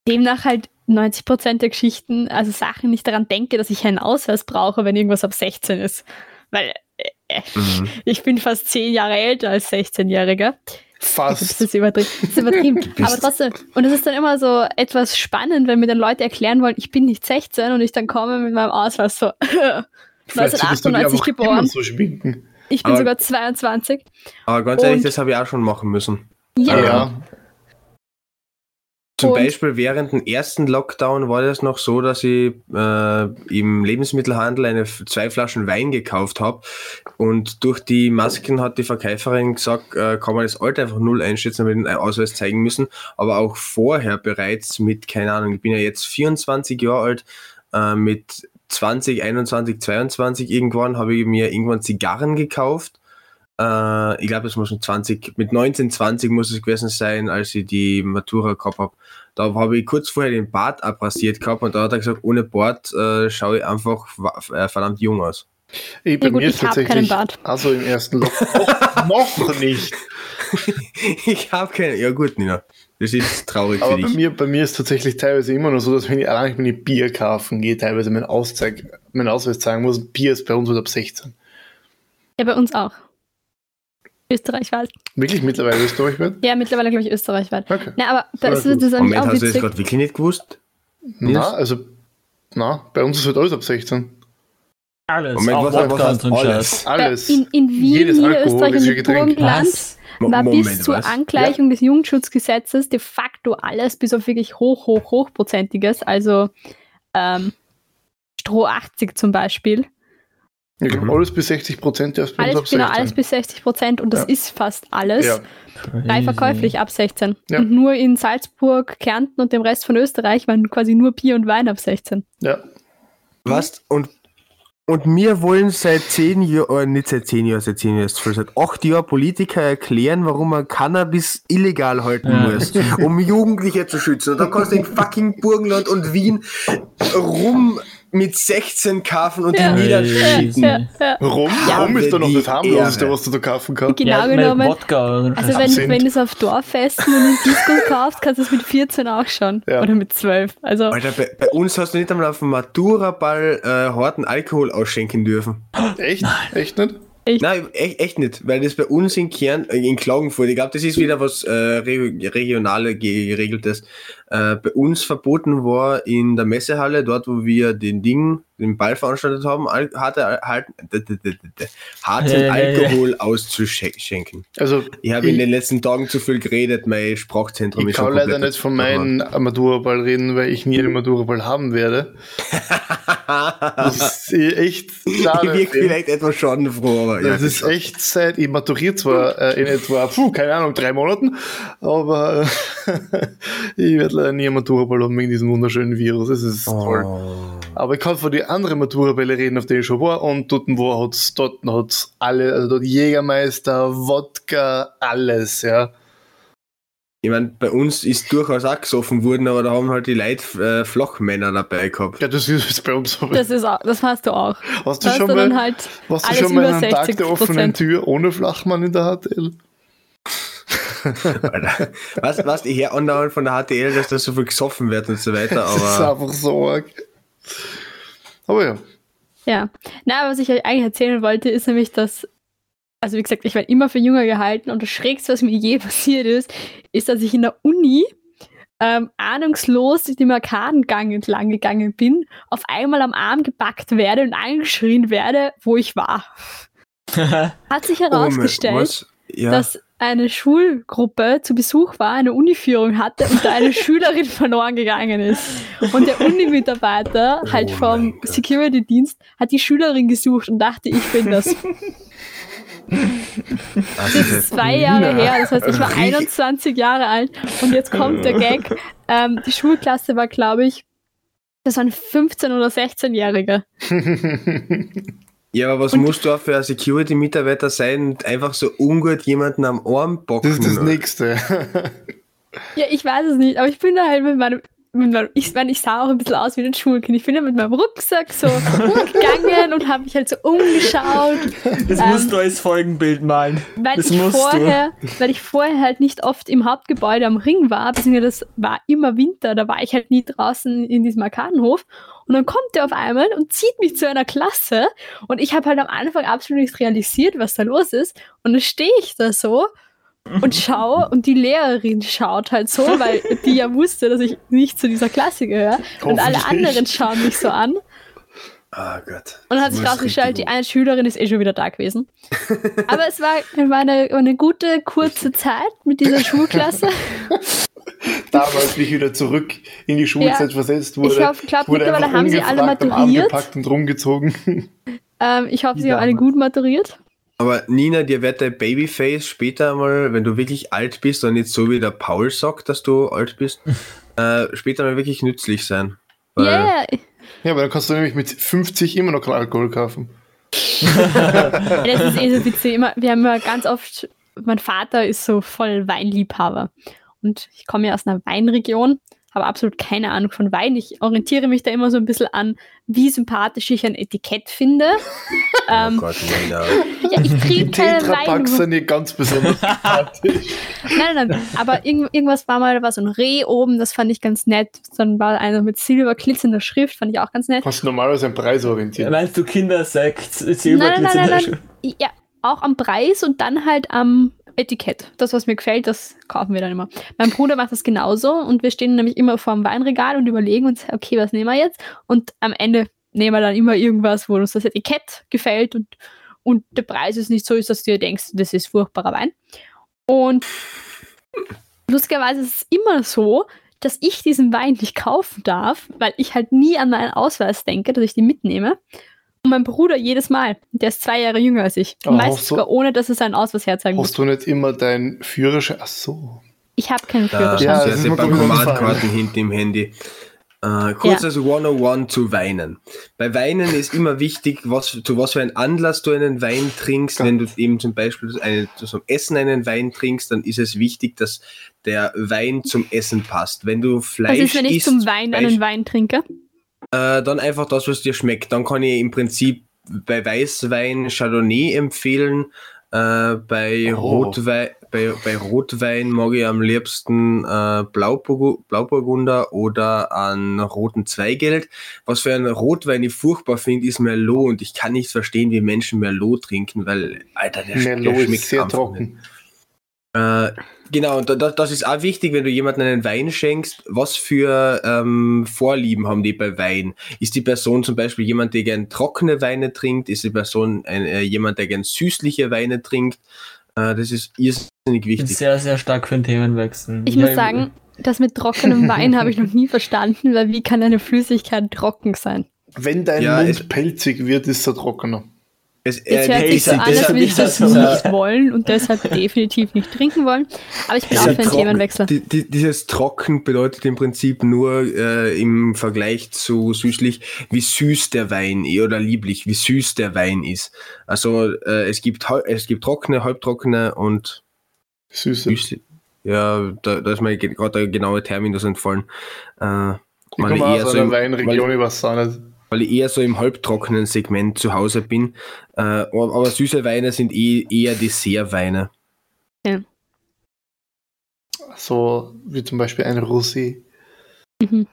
demnach halt 90% der Geschichten, also Sachen nicht daran denke, dass ich einen Ausweis brauche, wenn irgendwas ab 16 ist. Weil äh, Mhm. ich bin fast 10 Jahre älter als 16-Jähriger. Das Fast. ist übertrieben. Das ist übertrieben. Aber trotzdem, und es ist dann immer so etwas spannend, wenn mir dann Leute erklären wollen, ich bin nicht 16 und ich dann komme mit meinem Ausweis so Vielleicht solltest du dich 1998 einfach immer geboren. so. Ich bin Aber- sogar 22. Aber ganz ehrlich, Und- das habe ich auch schon machen müssen. Ja, Ja. Zum Beispiel während dem ersten Lockdown war das noch so, dass ich äh, im Lebensmittelhandel eine, zwei Flaschen Wein gekauft habe und durch die Masken hat die Verkäuferin gesagt, äh, kann man das Alter einfach null einschätzen, weil wir den Ausweis zeigen müssen, aber auch vorher bereits mit, keine Ahnung, ich bin ja jetzt 24 Jahre alt, äh, mit 20, 21, 22 irgendwann habe ich mir irgendwann Zigarren gekauft äh, ich glaube, es muss schon 20, mit 19, 20 muss es gewesen sein, als ich die Matura gehabt habe. Da habe ich kurz vorher den Bart abrasiert gehabt und da hat er gesagt, ohne Bart äh, schaue ich einfach äh, verdammt jung aus. Ey, bei Ja gut, mir ich keinen tatsächlich, Bart. also im ersten Lockdown, noch, nicht. ich habe keine, ja gut, Nina, das ist traurig für Aber bei dich. mir, bei mir ist tatsächlich teilweise immer noch so, dass wenn ich allein ich Bier kaufen gehe, teilweise meinen, Auszeig, meinen Ausweis zeigen muss. Bier ist bei uns halt ab 16. ja, bei uns auch. Österreichweit. Wirklich mittlerweile österreichweit? Ja, mittlerweile glaube ich österreichweit. Okay. Na, aber das, Voll ist- das ist Moment, auch hast du das gerade wirklich nicht gewusst? Na, also, na, bei uns ist halt alles ab 16. Alles. Moment, auch was, was heißt alles? Alles. In, in Wien, Jedes Niederösterreich und im. Burgenland war bis Moment, zur was? Angleichung des Jugendschutzgesetzes de facto alles, bis auf wirklich hoch, hoch, hochprozentiges, also ähm, Stroh 80 zum Beispiel, Ich glaube, Mhm. alles bis 60 Prozent erst bei uns Alles, ab genau, 16. alles bis 60 Prozent und das Ja. ist fast alles. Ja, Frei verkäuflich ab 16. Ja. Und nur in Salzburg, Kärnten und dem Rest von Österreich waren quasi nur Bier und Wein ab 16. ja. Was? Und, und wir wollen seit zehn Jahren, äh, nicht seit zehn Jahren, seit zehn Jahren, ist voll, seit acht Jahren Politiker erklären, warum man Cannabis illegal halten Ja. muss, um Jugendliche zu schützen. Und dann kannst du in fucking Burgenland und Wien rum mit 16 kaufen und Ja. die Ja, niederschicken. ja, ja. Rum, Ja, Rum ist doch noch das harmloseste, was du da kaufen kannst. Genau ja, genommen. Wodka Also wenn, wenn du es auf Dorffesten und in Disco kaufst, kannst du es mit 14 auch schon. Ja. Oder mit 12. Also Alter, bei, bei uns hast du nicht einmal auf dem Matura-Ball äh, harten Alkohol ausschenken dürfen. Echt? Echt nicht? Nein, echt, echt nicht, weil das bei uns in Kern, äh, in Klagenfurt, ich glaube, das ist wieder was äh, Re regionale geregeltes, äh, bei uns verboten war in der Messehalle, dort wo wir den Ding, den Ball veranstaltet haben, al harte, halt, d- d- harten. Alkohol auszuschenken. Also, Ich habe in ich, den letzten Tagen zu viel geredet, mein Sprachzentrum ich ist schon kann leider nicht von meinem Maturaball reden, weil ich nie einen Maturaball haben werde. Das ist echt Ich schade. wirke vielleicht etwas schadenfroh, aber ja. Das ist echt seit, ich maturiere zwar äh, in etwa, puh, keine Ahnung, drei Monaten, aber äh, ich werde nie einen Maturaball haben wegen diesem wunderschönen Virus. Es ist toll. Oh. Aber ich kann von den anderen Maturabälle reden, auf denen ich schon war, und dort wo hat's, dort hat's alle, also dort Jägermeister, Wodka, alles, ja. Ich meine, bei uns ist durchaus auch gesoffen worden, aber da haben halt die Leute äh, Flachmänner dabei gehabt. Ja, das ist bei uns so. das ist auch, das hast du auch. Hast du Da hast schon du mal, halt warst du alles schon mal einem Tag 60 der offenen Tür ohne Flachmann in der HTL? Was, was ich her andauernd von der HTL, dass da so viel gesoffen wird und so weiter, Das ist aber einfach so arg. Aber ja. Ja. Na, was ich euch eigentlich erzählen wollte, ist nämlich, dass, also wie gesagt, ich werde immer für jünger gehalten und das Schrägste, was mir je passiert ist, ist, dass ich in der Uni ähm, ahnungslos durch den Arkadengang entlang gegangen bin, auf einmal am Arm gepackt werde und angeschrien werde, wo ich war. Hat sich Oh, herausgestellt, was? Ja. dass eine Schulgruppe zu Besuch war, eine Uniführung hatte und da eine Schülerin verloren gegangen ist. Und der Uni-Mitarbeiter, halt Oh vom mein Gott. Security-Dienst, hat die Schülerin gesucht und dachte, ich bin das. Das ist zwei Jahre her, das heißt, ich war 21 Jahre alt und jetzt kommt der Gag. Ähm, die Schulklasse war, glaube ich, das waren 15- oder 16-Jährige. ja, aber was Und- musst du auch für ein Security-Mitarbeiter sein und einfach so ungut jemanden am Arm bocken? Das ist das oder? Nächste. Ja, ich weiß es nicht, aber ich bin da halt mit meinem, ich meine, ich sah auch ein bisschen aus wie ein Schulkind. Ich bin da mit meinem Rucksack so gegangen und habe mich halt so umgeschaut, Das Ähm, musst du als Folgenbild malen. weil Das ich musst vorher, weil ich vorher halt nicht oft im Hauptgebäude am Ring war, beziehungsweise das war immer Winter, da war ich halt nie draußen in diesem Arkadenhof. Und dann kommt der auf einmal und zieht mich zu einer Klasse und ich habe halt am Anfang absolut nicht realisiert, was da los ist. Und dann stehe ich da so und schaue und die Lehrerin schaut halt so, weil die ja wusste, dass ich nicht zu dieser Klasse gehöre. Und alle anderen schauen mich so an. Ah Gott. Und dann hat sich muss herausgestellt, die eine Schülerin ist eh schon wieder da gewesen. Aber es war, war eine, eine gute, kurze Zeit mit dieser Schulklasse. Damals, wie ich wieder zurück in die Schulzeit Ja. versetzt wurde. Ich glaub- glaub, mittlerweile haben sie alle maturiert. gepackt und rumgezogen. Ähm, ich hoffe, sie haben alle gut maturiert. Aber Nina, dir wird dein Babyface später mal, wenn du wirklich alt bist und nicht so wie der Paul sagt, dass du alt bist, äh, später mal wirklich nützlich sein. Ja, yeah. Ja, aber dann kannst du nämlich mit 50 immer noch Alkohol kaufen. das ist eh so witzig. Immer, wir haben ja ganz oft, mein Vater ist so voll Weinliebhaber. Und ich komme ja aus einer Weinregion, habe absolut keine Ahnung von Wein. Ich orientiere mich da immer so ein bisschen an, wie sympathisch ich ein Etikett finde. Oh ähm, Gott, Nina. ja, ich Die trinke keinen Tetrapacks Wein. sind hier ganz besonders sympathisch. Nein, nein, nein. Aber irgend, irgendwas war mal, da war so ein Reh oben, das fand ich ganz nett. Dann war einer mit silberglitzernder Schrift, fand ich auch ganz nett. Kannst du normalerweise einen Preis orientieren. Meinst du Kindersekt? Nein, nein, nein, nein, nein. Ja, auch am Preis und dann halt am Etikett. Das, was mir gefällt, das kaufen wir dann immer. Mein Bruder macht das genauso und wir stehen nämlich immer vor dem Weinregal und überlegen uns, okay, was nehmen wir jetzt? Und am Ende nehmen wir dann immer irgendwas, wo uns das Etikett gefällt und, und der Preis ist nicht so ist, dass du dir denkst, das ist furchtbarer Wein. Und lustigerweise ist es immer so, dass ich diesen Wein nicht kaufen darf, weil ich halt nie an meinen Ausweis denke, dass ich den mitnehme. Und mein Bruder jedes Mal. Der ist zwei Jahre jünger als ich. Aber Meistens hast du- sogar ohne, dass er seinen Ausweis herzeigen muss. Hast du nicht immer deinen Führerschein? Ach so. Ich habe keinen Da Führerschein. Ja, ja, das ist die mir, glaub ich, Bankomatkarten hinten im Handy. Äh, kurz Ja. also 101 zu Weinen. Bei Weinen ist immer wichtig, was, zu was für ein Anlass du einen Wein trinkst. Ja. Wenn du eben zum Beispiel eine, zum Essen einen Wein trinkst, dann ist es wichtig, dass der Wein zum Essen passt. Wenn du Fleisch Was ist, wenn ich isst, zum Wein einen Wein trinke? Äh, dann einfach das, was dir schmeckt. Dann kann ich im Prinzip bei Weißwein Chardonnay empfehlen. Äh, bei, Oh. Rotwein, bei, bei Rotwein mag ich am liebsten äh, Blauburgu Blauburgunder oder einen roten Zweigelt. Was für einen Rotwein ich furchtbar finde, ist Merlot und ich kann nicht verstehen, wie Menschen Merlot trinken, weil, Alter, der, Merlot der schmeckt ist sehr trocken. Äh, genau, und da, da- das ist auch wichtig, wenn du jemandem einen Wein schenkst, was für ähm, Vorlieben haben die bei Wein? Ist die Person zum Beispiel jemand, der gern trockene Weine trinkt? Ist die Person ein, äh, jemand, der gern süßliche Weine trinkt? Äh, das ist irrsinnig Ich bin wichtig. sehr, sehr stark für den Themenwechsel. Ich muss sagen, das mit trockenem Wein habe ich noch nie verstanden, weil wie kann eine Flüssigkeit trocken sein? Wenn dein Ja, Mund pelzig wird, ist er trockener. Es, äh, hört sich so an, als würde ich das nicht wollen und deshalb definitiv nicht trinken wollen. Aber ich bin auch für einen Themenwechsel. Die, die, dieses Trocken bedeutet im Prinzip nur äh, im Vergleich zu süßlich, wie süß der Wein ist oder lieblich, wie süß der Wein ist. Also äh, es gibt es gibt trockene, halbtrockene und Süße. süßlich. Ja, da, da ist mir ge- gerade der genaue Terminus entfallen. Äh, Ich komme aus einer Weinregion, ich weiß auch nicht. Weil ich eher so im halbtrockenen Segment zu Hause bin. Äh, aber, süße Weine sind eh, eher Dessertweine. So wie zum Beispiel ein Rosé. Mhm.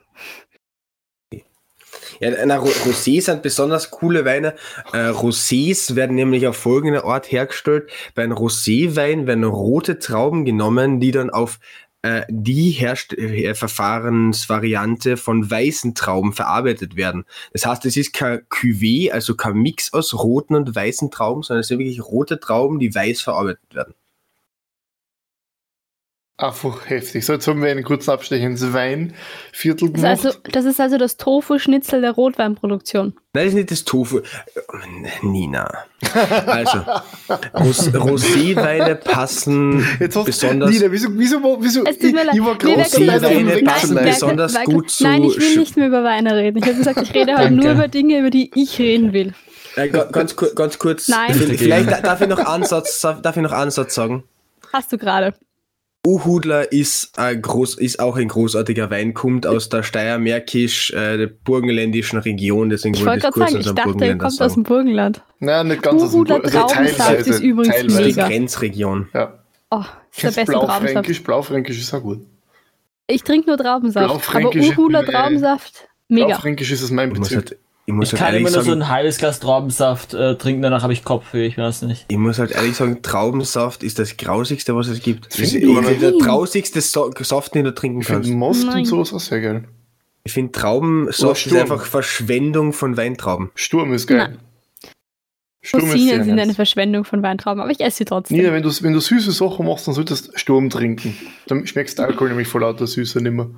Ja, na, Ro- Rosés sind besonders coole Weine. Äh, Rosés werden nämlich auf folgende Art hergestellt. Bei einem Roséwein werden rote Trauben genommen, die dann auf äh, die Herst äh, Verfahrensvariante von weißen Trauben verarbeitet werden. Das heißt, es ist kein Cuvée, also kein Mix aus roten und weißen Trauben, sondern es sind wirklich rote Trauben, die weiß verarbeitet werden. Einfach heftig. So, jetzt haben wir einen kurzen Abstecher ins Weinviertel Das ist, gemacht. also, das ist also das Tofu-Schnitzel der Rotweinproduktion. Nein, das ist nicht das Tofu. Nina. Also, Ros Roséweine passen Jetzt hast besonders. Nina, wieso, wieso, wieso, Es tut mir ich, leid. ich war Wir groß wechseln dabei, das Weine Thema. passen Nein, besonders danke, gut zu Nein, ich will nicht mehr über Weine reden. Ich habe gesagt, ich rede heute Danke. nur über Dinge, über die ich reden will. Ga- ganz, ganz kurz. Nein. Vielleicht da- darf ich noch Ansatz, darf ich noch Ansatz sagen. Hast du gerade. Uhudler ist, ein groß, ist auch ein großartiger Wein, kommt aus der steiermärkisch, äh, der burgenländischen Region, deswegen Ich wollte ich gerade kurz sagen, ich dachte, er kommt aus dem Burgenland. Nein, nicht ganz aus dem Uhuler Bur- also Traubensaft teilweise, ist übrigens Das ist die mega. Grenzregion. Ja. Oh, ist der Kennst beste Traubensaft. Blaufränkisch? Blaufränkisch ist auch gut. Ich trinke nur Traubensaft. Aber Blaufränkisch mein- Traubensaft, mega. Blaufränkisch ist es mein Bezirk. Ich muss Ich halt kann ehrlich immer nur so ein halbes Glas Traubensaft äh, trinken, danach habe ich Kopfweh, ich weiß nicht. ich muss halt ehrlich sagen, Traubensaft ist das grausigste, was es gibt. Das ist irgendwie der nicht. trausigste so Saft, den du trinken Ich finde kannst. Most Nein. und sowas auch sehr geil. Ich finde Traubensaft ist Sturm. einfach Verschwendung von Weintrauben. Sturm ist geil. Sturm ist Rosinen sind eine. Verschwendung von Weintrauben, aber ich esse sie trotzdem. Nina, wenn du, wenn du süße Sachen machst, dann solltest du Sturm trinken. Dann schmeckst du Alkohol nämlich voll lauter Süße nimmer.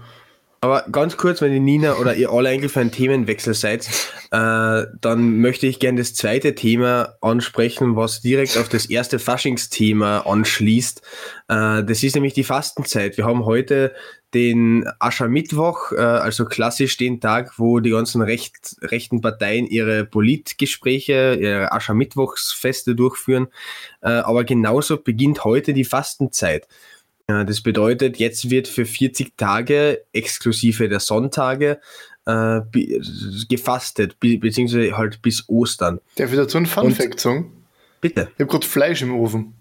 Aber ganz kurz, wenn die Nina oder ihr alle eigentlich für einen Themenwechsel seid, äh, dann möchte ich gerne das zweite Thema ansprechen, was direkt auf das erste Faschingsthema anschließt. Äh, das ist nämlich die Fastenzeit. Wir haben heute den Aschermittwoch, äh, also klassisch den Tag, wo die ganzen recht, rechten Parteien ihre Politgespräche, ihre Aschermittwochsfeste durchführen. Äh, aber genauso beginnt heute die Fastenzeit. Ja, das bedeutet, jetzt wird für 40 Tage exklusive der Sonntage äh, gefastet, be beziehungsweise halt bis Ostern. Darf ich dazu einen Fun-Fact sagen? Bitte. Ich habe gerade Fleisch im Ofen.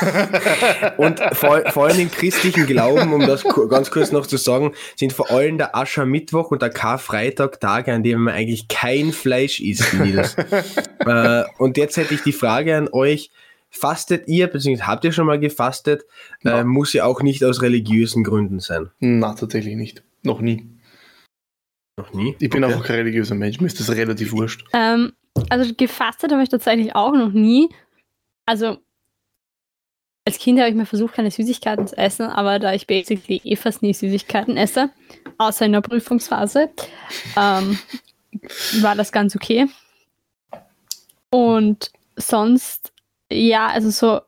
Und vor, vor allem im christlichen Glauben, um das ganz kurz noch zu sagen, sind vor allem der Aschermittwoch und der Karfreitag Tage, an denen man eigentlich kein Fleisch isst. Nils. äh, und jetzt hätte ich die Frage an euch, fastet ihr, beziehungsweise habt ihr schon mal gefastet, äh, muss ja auch nicht aus religiösen Gründen sein. Na, tatsächlich nicht. Noch nie. Noch nie? Ich bin Okay. einfach kein religiöser Mensch. Mir ist das relativ wurscht. Ähm, also gefastet habe ich tatsächlich auch noch nie. Also als Kind habe ich mal versucht, keine Süßigkeiten zu essen, aber da ich basically eh fast nie Süßigkeiten esse, außer in der Prüfungsphase, ähm, war das ganz okay. Und sonst, ja, also so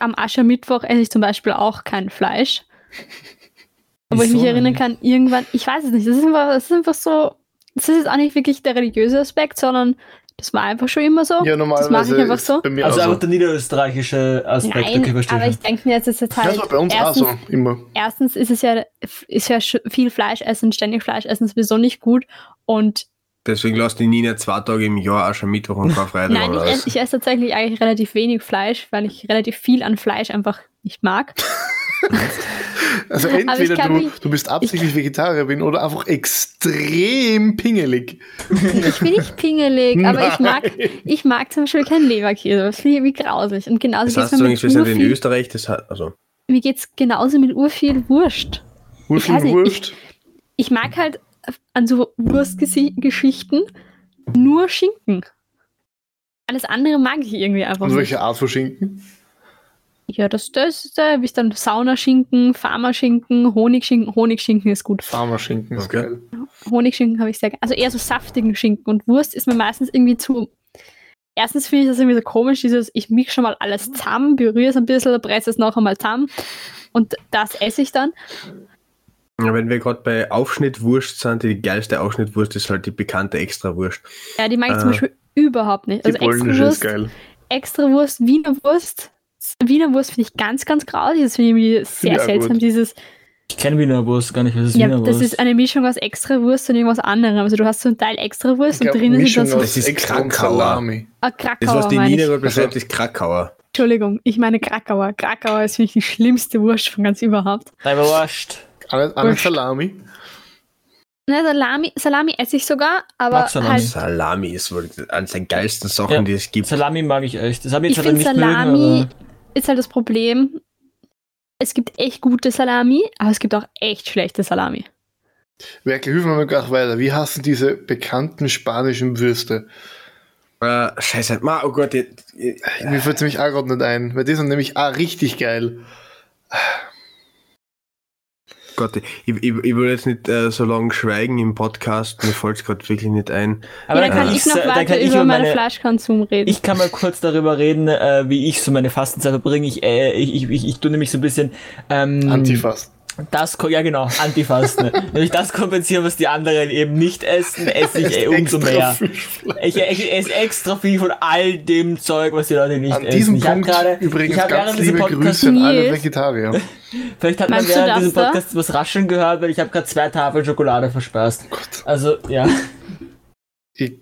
am Aschermittwoch esse ich zum Beispiel auch kein Fleisch. Wo ich mich erinnern kann, irgendwann, ich weiß es nicht, das ist einfach, das ist einfach so, das ist jetzt auch nicht wirklich der religiöse Aspekt, sondern das war einfach schon immer so. Ja, das mache normalerweise ich einfach so. bei mir Also auch einfach so. der niederösterreichische Aspekt, okay, Nein, verstehe aber ich denke mir jetzt, ist jetzt halt. Das war bei uns auch erstens, so, immer. erstens ist es ja, ist ja viel Fleisch essen, ständig Fleisch essen sowieso nicht gut. Und Deswegen lasst die Nina zwei Tage im Jahr auch schon Mittwoch und Karfreitag nein, ich esse, ich esse tatsächlich eigentlich relativ wenig Fleisch, weil ich relativ viel an Fleisch einfach nicht mag. Also ich entweder du, mich- du bist absichtlich Vegetarierin oder einfach extrem pingelig. Ich bin nicht pingelig, aber ich mag, ich mag zum Beispiel keinen Leberkäse. Das finde ich irgendwie grausig. Und genauso Das geht heißt, es du mir irgendwie mit in Österreich, das hat, also, mir geht's genauso mit urviel Wurst. Urviel Wurst. Ich mag halt an so Wurstgeschichten nur Schinken. Alles andere mag ich irgendwie einfach Und welche Art von Schinken? Ja, das, das, da habe ich dann Saunaschinken, Farmerschinken, Honigschinken. Honigschinken ist gut. Farmerschinken ist Okay. geil. Honigschinken habe ich sehr gerne. Also eher so saftigen Schinken. Und Wurst ist mir meistens irgendwie zu. Erstens finde ich das irgendwie so komisch, dieses, ich misch schon mal alles zusammen, berühre es ein bisschen, presse es noch einmal zusammen und das esse ich dann. Ja, wenn wir gerade bei Aufschnittwurst sind, die geilste Aufschnittwurst ist halt die bekannte Extrawurst. Ja, die mag ich zum Äh, Beispiel überhaupt nicht. Die Also extra polnische ist Wurst, geil. extra Wurst, Wiener Wurst. Wiener Wurst finde ich ganz, ganz grausig. Das finde ich irgendwie sehr ich auch seltsam. gut. Dieses, Ich kenne Wiener Wurst gar nicht, was ist ja, Wiener das Wurst? ist eine Mischung aus extra Wurst und irgendwas anderem. Also du hast so einen Teil extra Wurst Ich und drinnen sind Mischung dann so Das ist Krakauer. Salami. ah, Das, was Krakauer, die gerade beschreibt, ist Krakauer. Entschuldigung, ich meine Krakauer. Krakauer ist für mich die schlimmste Wurst von ganz überhaupt. Nein, Wurst. Eine, eine Wurst. Salami. Na, Salami, Salami esse ich sogar, aber Mag Salami. halt, Salami ist wohl eines der geilsten Sachen, Ja. die es gibt. Salami mag ich echt. Das habe ich ich jetzt aber finde nicht Salami mögen, ist halt das Problem. Es gibt echt gute Salami, aber es gibt auch echt schlechte Salami. Werke, hilf mir mal gleich weiter. Wie heißen diese bekannten spanischen Würste? Äh, scheiße, Ma, oh Gott, ich, ich, Mir fällt nämlich auch gerade nicht ein, weil die sind nämlich auch richtig geil. Gott, ich, ich, ich will jetzt nicht äh, so lange schweigen im Podcast, mir fällt es gerade wirklich nicht ein. Aber ja, dann kann ich ich noch dann weiter kann ich über meinen meine- Fleischkonsum reden. Ich kann mal kurz darüber reden, äh, wie ich so meine Fastenzeit verbringe. Ich, äh, ich, ich, ich, ich tue nämlich so ein bisschen ähm, Antifast. Das, ja genau, Antifasten. Nämlich das kompensieren, was die anderen eben nicht essen, esse ich äh, umso mehr. Ich, ich esse extra viel von all dem Zeug, was die Leute nicht An essen. diesem ich Punkt gerade, übrigens ich hab ganz während diesem liebe Podcast, Grüße an alle. Vegetarier. Vielleicht hat man Meinst du während diesem da? Podcast was rascheln gehört, weil ich habe gerade zwei Tafeln Schokolade verspeist. Gott. Also, ja. Ich,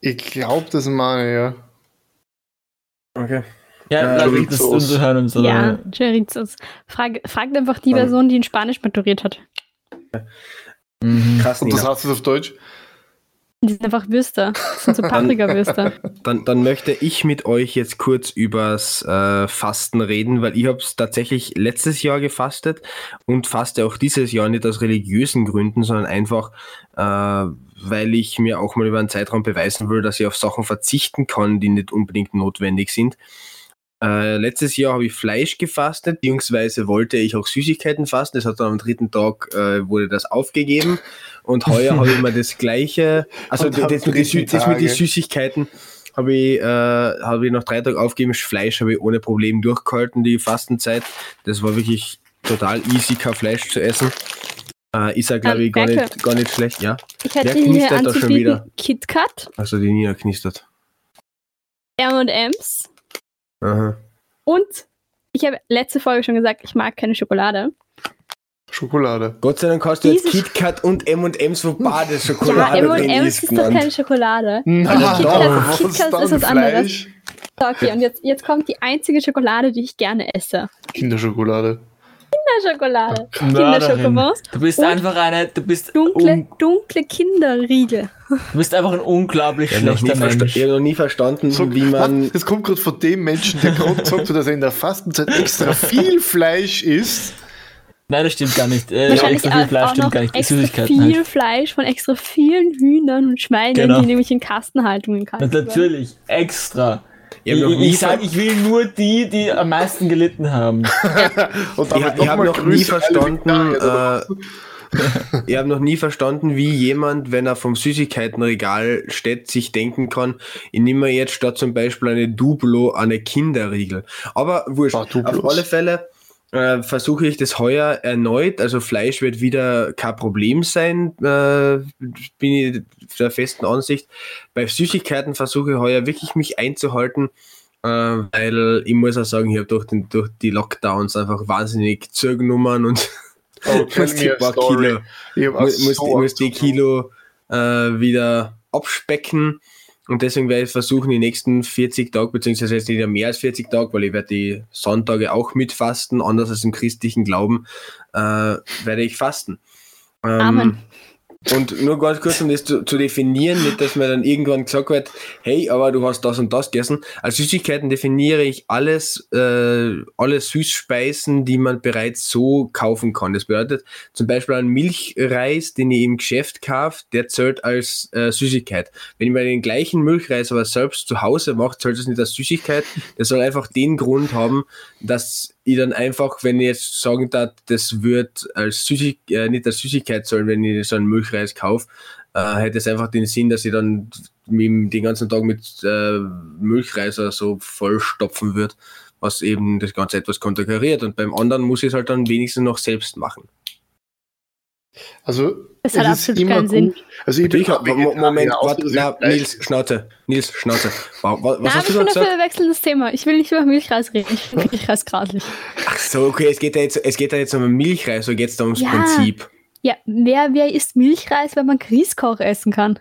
ich glaube, das meine ja. Okay. Ja, Äh, Chorizos. oder? ja, Chorizos. Frag, fragt einfach die. Person, die in Spanisch maturiert hat. Mhm. Krass, Und das heißt es auf Deutsch? Die sind einfach Würster. Das sind so Paprikawürster. Dann, dann möchte ich mit euch jetzt kurz übers äh, Fasten reden, weil ich habe es tatsächlich letztes Jahr gefastet und faste auch dieses Jahr nicht aus religiösen Gründen, sondern einfach, äh, weil ich mir auch mal über einen Zeitraum beweisen will, dass ich auf Sachen verzichten kann, die nicht unbedingt notwendig sind. Äh, letztes Jahr habe ich Fleisch gefastet, beziehungsweise wollte ich auch Süßigkeiten fasten. Das hat dann am dritten Tag äh, wurde das aufgegeben und heuer habe ich mir das gleiche, also das, mit die, das mit den. Süßigkeiten habe ich, äh, habe ich nach drei Tagen aufgegeben. Fleisch habe ich ohne Problem durchgehalten, die Fastenzeit. Das war wirklich total easy, kein Fleisch zu essen. Äh, ist ja, glaube Ähm, ich, gar Berke. nicht, gar nicht schlecht, ja. Ich hätte Wer hier knistert da schon wieder? KitKat, Also die Nina knistert. M&M's Aha. und ich habe letzte Folge schon gesagt, ich mag keine Schokolade. Schokolade. Gott sei Dank hast du jetzt Diese- KitKat und M&M's, wo Ja, Badeschokolade drin M&M's ist, ist doch keine. Schokolade. Na, KitKat- was KitKat dann ist was anderes. So, okay, und jetzt, jetzt kommt die einzige Schokolade, die ich gerne esse. Kinderschokolade. Kinderschokolade. Mörderin. Kinderschokobons. Du bist Und einfach eine, du bist, Dunkle, un, dunkle Kinderriegel. du bist einfach ein unglaublich habe nie schlechter Mensch. ich hab noch nie verstanden, So, wie man. Das kommt gerade von dem Menschen, der gerade hat, dass er in der Fastenzeit extra viel Fleisch isst. Nein, das stimmt gar nicht. Äh, Wahrscheinlich extra viel auch, Fleisch stimmt noch gar nicht. Extra Süßigkeiten viel halt. Fleisch von extra vielen Hühnern und Schweinen, Genau. die nämlich in Kastenhaltungen werden. natürlich, extra. Ich Ich, sage, ich will nur die, die am meisten gelitten haben. Und Ich, ich habe noch nie verstanden, äh, ich habe noch nie verstanden, wie jemand, wenn er vom Süßigkeitenregal steht, sich denken kann, ich nehme jetzt statt zum Beispiel eine Duplo eine Kinderriegel. Aber wurscht, Ah, auf alle Fälle äh, versuche ich das heuer erneut. Also Fleisch wird wieder kein Problem sein, äh, bin ich der festen Ansicht. Bei Süßigkeiten versuche ich heuer wirklich mich einzuhalten, äh, weil ich muss auch sagen, ich habe durch, den- durch die Lockdowns einfach wahnsinnig zugenommen und Oh, muss die paar story. Kilo, muss, die. Kilo äh, wieder abspecken. Und deswegen werde ich versuchen, die nächsten 40 Tage, beziehungsweise jetzt nicht mehr als 40 Tage, weil ich werde die Sonntage auch mitfasten, anders als im christlichen Glauben, äh, werde ich fasten. Ähm, Amen. Und nur ganz kurz, um das zu, zu definieren, nicht, dass mir dann irgendwann gesagt wird, hey, aber du hast das und das gegessen. Als Süßigkeiten definiere ich alles, äh, alle Süßspeisen, die man bereits so kaufen kann. Das bedeutet zum Beispiel ein Milchreis, den ich im Geschäft kaufe, der zählt als äh, Süßigkeit. Wenn ich mir den gleichen Milchreis aber selbst zu Hause mache, zählt das nicht als Süßigkeit. Der soll einfach den Grund haben, dass ich dann einfach, wenn ich jetzt sagen darf, das wird als Süßig, äh, nicht als Süßigkeit sollen, wenn ich so einen Milchreis kaufe, äh, hätte es einfach den Sinn, dass ich dann mit, den ganzen Tag mit äh, Milchreis oder so vollstopfen wird, was eben das Ganze etwas konterkariert. Und beim anderen muss ich es halt dann wenigstens noch selbst machen. Also, Es hat ist absolut keinen Sinn. gut. Also, ich bin Ich Moment, warte, na, Nils, Schnauze, Nils, Schnauze. Wa- Was Na, hast wir du da gesagt? wechseln das Thema. Ich will nicht über Milchreis reden. Ich finde Milchreis grauslich. Ach so, okay, es geht ja jetzt, es geht ja jetzt um Milchreis, so geht es da ums Ja. Prinzip. Ja, wer, wer isst Milchreis, wenn man Grießkoch essen kann?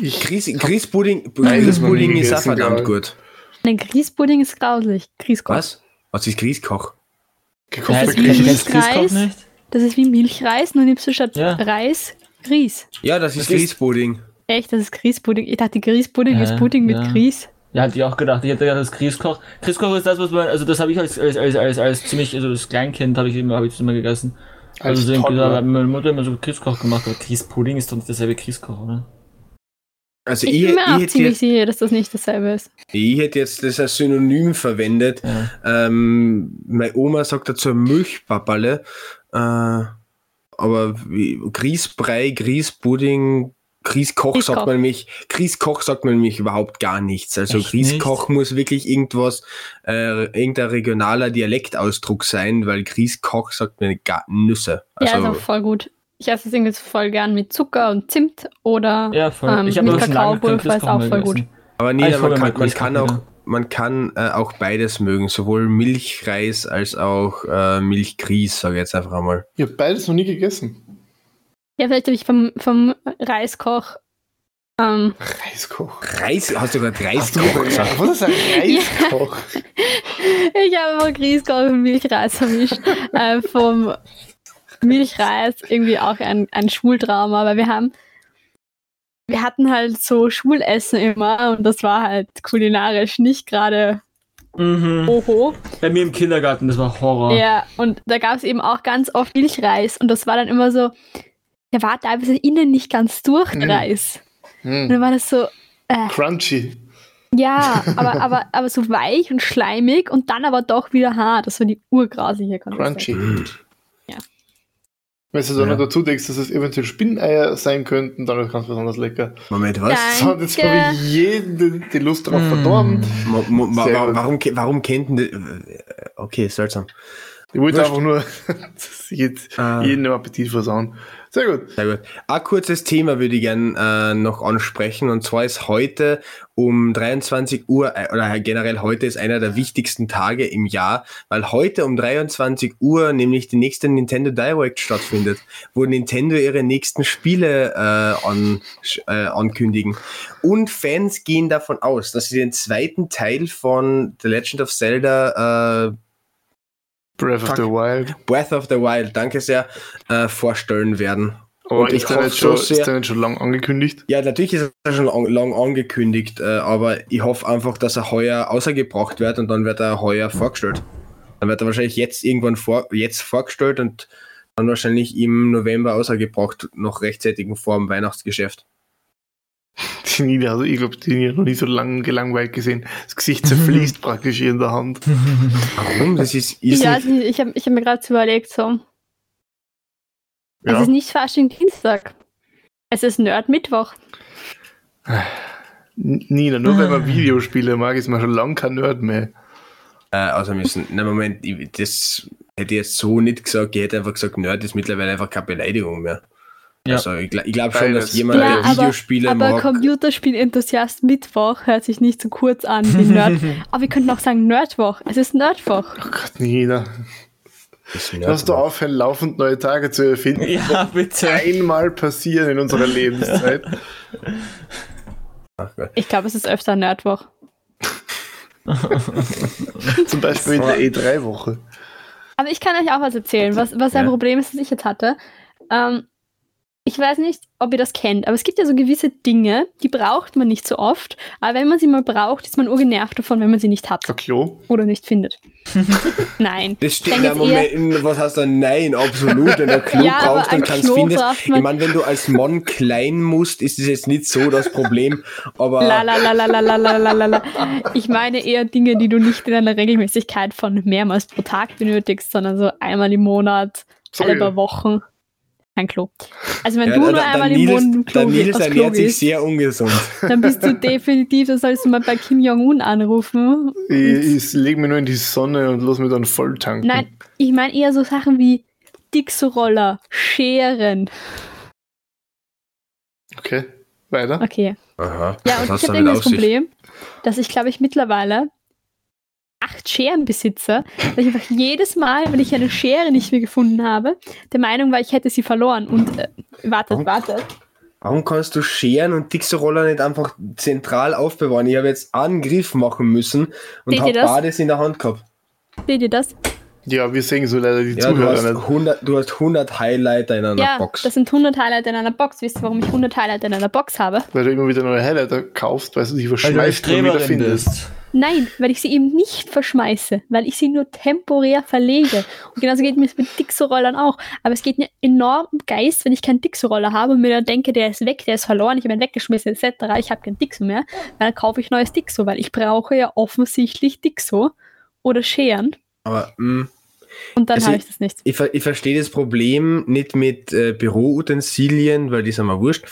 Ich, Grieß, Grießpudding, Grießpudding ist auch verdammt gut. Ein Grießpudding ist grauslich. Grießkoch. Was? Was ist Grießkoch? gekochter ist du wie Grieß. Milchreis. Grießkoch nicht? Das ist wie Milchreis, nur nimmst du statt Ja. Reis Grieß. Ja, das ist Das ist- Grießpudding. Echt, das ist Grießpudding. Ich dachte, Grießpudding Ja, ist Pudding mit ja. Grieß. Ja, hatte ich auch gedacht. Ich hätte gedacht, das Grießkoch. Grießkoch ist das, was man, also das habe ich als, als, als, als, als ziemlich, also das Kleinkind habe ich immer, habe ich das immer gegessen. Als Also so Toddler. da hat meine Mutter immer so Grießkoch gemacht, aber Grießpudding ist doch nicht dasselbe Grießkoch, oder? Also Ich ich, bin ich, mir auch ziemlich sicher, dass das nicht dasselbe ist. ich hätte jetzt das als Synonym verwendet. Ja. Ähm, meine Oma sagt dazu Milchpapalle. Äh, aber wie, Grießbrei, Grießpudding, Grießkoch sagt Grießkoch. man nämlich, Grießkoch sagt man nämlich überhaupt gar nichts. Also Echt Grießkoch muss wirklich irgendwas, äh, irgendein regionaler Dialektausdruck sein, weil Grießkoch sagt man gar Nüsse. ja, Also, also voll gut. Ich esse es irgendwie voll gern mit Zucker und Zimt oder Ja, voll. Ähm, ich mit Kakaopulver ist auch voll gut. gegessen. aber Ah, Nina, ich man kann, man kann auch, man kann äh, auch beides mögen, sowohl Milchreis als auch äh, Milchgrieß, sage ich jetzt einfach einmal. Ich habe beides noch nie gegessen. Ja, vielleicht habe ich vom, vom Reiskoch. Ähm, Reiskoch. Reis, hast du gerade Reiskoch gesagt? Was ist ein Reiskoch? ich habe aber Grießkoch und Milchreis vermischt. äh, vom Milchreis irgendwie auch ein, ein Schultrauma, weil wir haben. Wir hatten halt so Schulessen immer und das war halt kulinarisch nicht gerade Mhm. oho. Bei mir im Kindergarten, das war Horror. Ja, und da gab es eben auch ganz oft Milchreis und das war dann immer so, der war teilweise innen nicht ganz durch, der Mm. Reis. Und Hm. dann war das so, äh, Crunchy. ja, aber, aber, aber so weich und schleimig und dann aber doch wieder hart. Das war die Konsistenz. Crunchy. Mhm. Ja. Wenn du dann Ja. noch dazu denkst, dass es eventuell Spinneier sein könnten, dann ist es ganz besonders lecker. Moment, was? So, jetzt habe ich jeden die Lust darauf verdorben. Gut. warum, ke- warum kennt denn die, äh, okay, seltsam. Ich wollte einfach nur Ah. jeden im Appetit versauen. Sehr gut. Sehr gut. Ein kurzes Thema würde ich gern äh, noch ansprechen und zwar ist heute um 23 Uhr äh, oder generell heute ist einer der wichtigsten Tage im Jahr, weil heute um 23 Uhr nämlich die nächste Nintendo Direct stattfindet, wo Nintendo ihre nächsten Spiele äh, an, äh, ankündigen. Und Fans gehen davon aus, dass sie den zweiten Teil von The Legend of Zelda äh, Breath of the Wild. Breath of the Wild, danke sehr, äh, vorstellen werden. Aber Und ich ist, der nicht schon, so sehr- ist der nicht schon lang angekündigt? Ja, natürlich ist er schon lang, lang angekündigt, äh, aber ich hoffe einfach, dass er heuer außergebracht wird und dann wird er heuer vorgestellt. Dann wird er wahrscheinlich jetzt irgendwann vor, jetzt vorgestellt und dann wahrscheinlich im November außergebracht, noch rechtzeitig vor dem Weihnachtsgeschäft. Die Nina, also ich glaube, die Nina noch nie so lang gelangweilt gesehen. Das Gesicht zerfließt praktisch hier in der Hand. Warum? Das ist, ist Ja, also ich habe ich hab mir gerade überlegt, so, Es Ja. ist nicht Fasching Dienstag. Es ist Nerd Mittwoch. Nina, nur weil man Videospiele mag, ist man schon lange kein Nerd mehr. Äh, also müssen, na Moment, ich, das hätte ich jetzt so nicht gesagt, ich hätte einfach gesagt, Nerd ist mittlerweile einfach keine Beleidigung mehr. Ja. Also ich, gl- ich glaube schon, dass jemand, Ja, der aber- Videospiele Aber mag, Computerspiel-Enthusiast Mittwoch hört sich nicht so kurz an wie Nerd. Aber wir könnten auch sagen Nerdwoch. Es ist Nerdwoch. Oh Gott, Nina. ist Lass du aufhören, laufend neue Tage zu erfinden. Ja, bitte. Einmal passieren in unserer Lebenszeit. Ich glaube, es ist öfter Nerdwoch. Zum Beispiel in der E3-Woche. Aber ich kann euch auch was erzählen, was, was ein Ja. Problem ist, das ich jetzt hatte. Ähm, ich weiß nicht, ob ihr das kennt, aber es gibt ja so gewisse Dinge, die braucht man nicht so oft, aber wenn man sie mal braucht, ist man urgenervt davon, wenn man sie nicht hat Ein Klo. oder nicht findet. Nein. Das steht ja Moment, was heißt da? Nein, absolut. Wenn du ein Klo Ja, aber brauchst und ein kannst Klo findest. braucht Ich meine, wenn du als Mann klein musst, ist das jetzt nicht so das Problem. Aber La, la, la, la, la, la, la, la, la, la. Ich meine eher Dinge, die du nicht in einer Regelmäßigkeit von mehrmals pro Tag benötigst, sondern so einmal im Monat, alle Sorry. paar Wochen. Ein Klo. Also wenn ja, du nur der- der einmal im Monat im Klo, der gehst- Nils ernährt sich sehr ungesund. dann bist du definitiv, da sollst du mal bei Kim Jong-un anrufen. Ich, ich lege mich nur in die Sonne und lass mich dann voll tanken. Nein, ich meine eher so Sachen wie Dixo-Roller, Scheren. Okay, weiter. Okay. Aha. Ja, und ich habe auf das? Problem, dass ich, glaube ich, mittlerweile acht Scheren besitze, weil ich einfach jedes Mal, wenn ich eine Schere nicht mehr gefunden habe, der Meinung war, ich hätte sie verloren. Und äh, wartet, Warum? wartet. Warum kannst du Scheren und Dixie-Roller nicht einfach zentral aufbewahren? Ich habe jetzt einen Griff machen müssen und habe beides in der Hand gehabt. Seht ihr das? Ja, wir sehen so leider die Ja, du Zuhörer hast, nicht. 100, du hast 100 Highlighter in einer ja, Box. das sind 100 Highlighter in einer Box. Wisst ihr, warum ich 100 Highlighter in einer Box habe? Weil du immer wieder neue Highlighter kaufst, weil du du eine verschmeißt und wieder findest. bist. Nein, weil ich sie eben nicht verschmeiße, weil ich sie nur temporär verlege. Und genauso geht mir es mit Dixo-Rollern auch. Aber es geht mir enorm im Geist, wenn ich keinen Dixo-Roller habe und mir dann denke, der ist weg, der ist verloren, ich habe ihn weggeschmissen etc. Ich habe kein Dixo mehr. Dann kaufe ich neues Dixo, weil ich brauche ja offensichtlich Dixo oder Scheren Aber mh, und dann Also habe ich- das nicht. ich, ich verstehe das Problem nicht mit äh, Büroutensilien, weil die sind mir wurscht.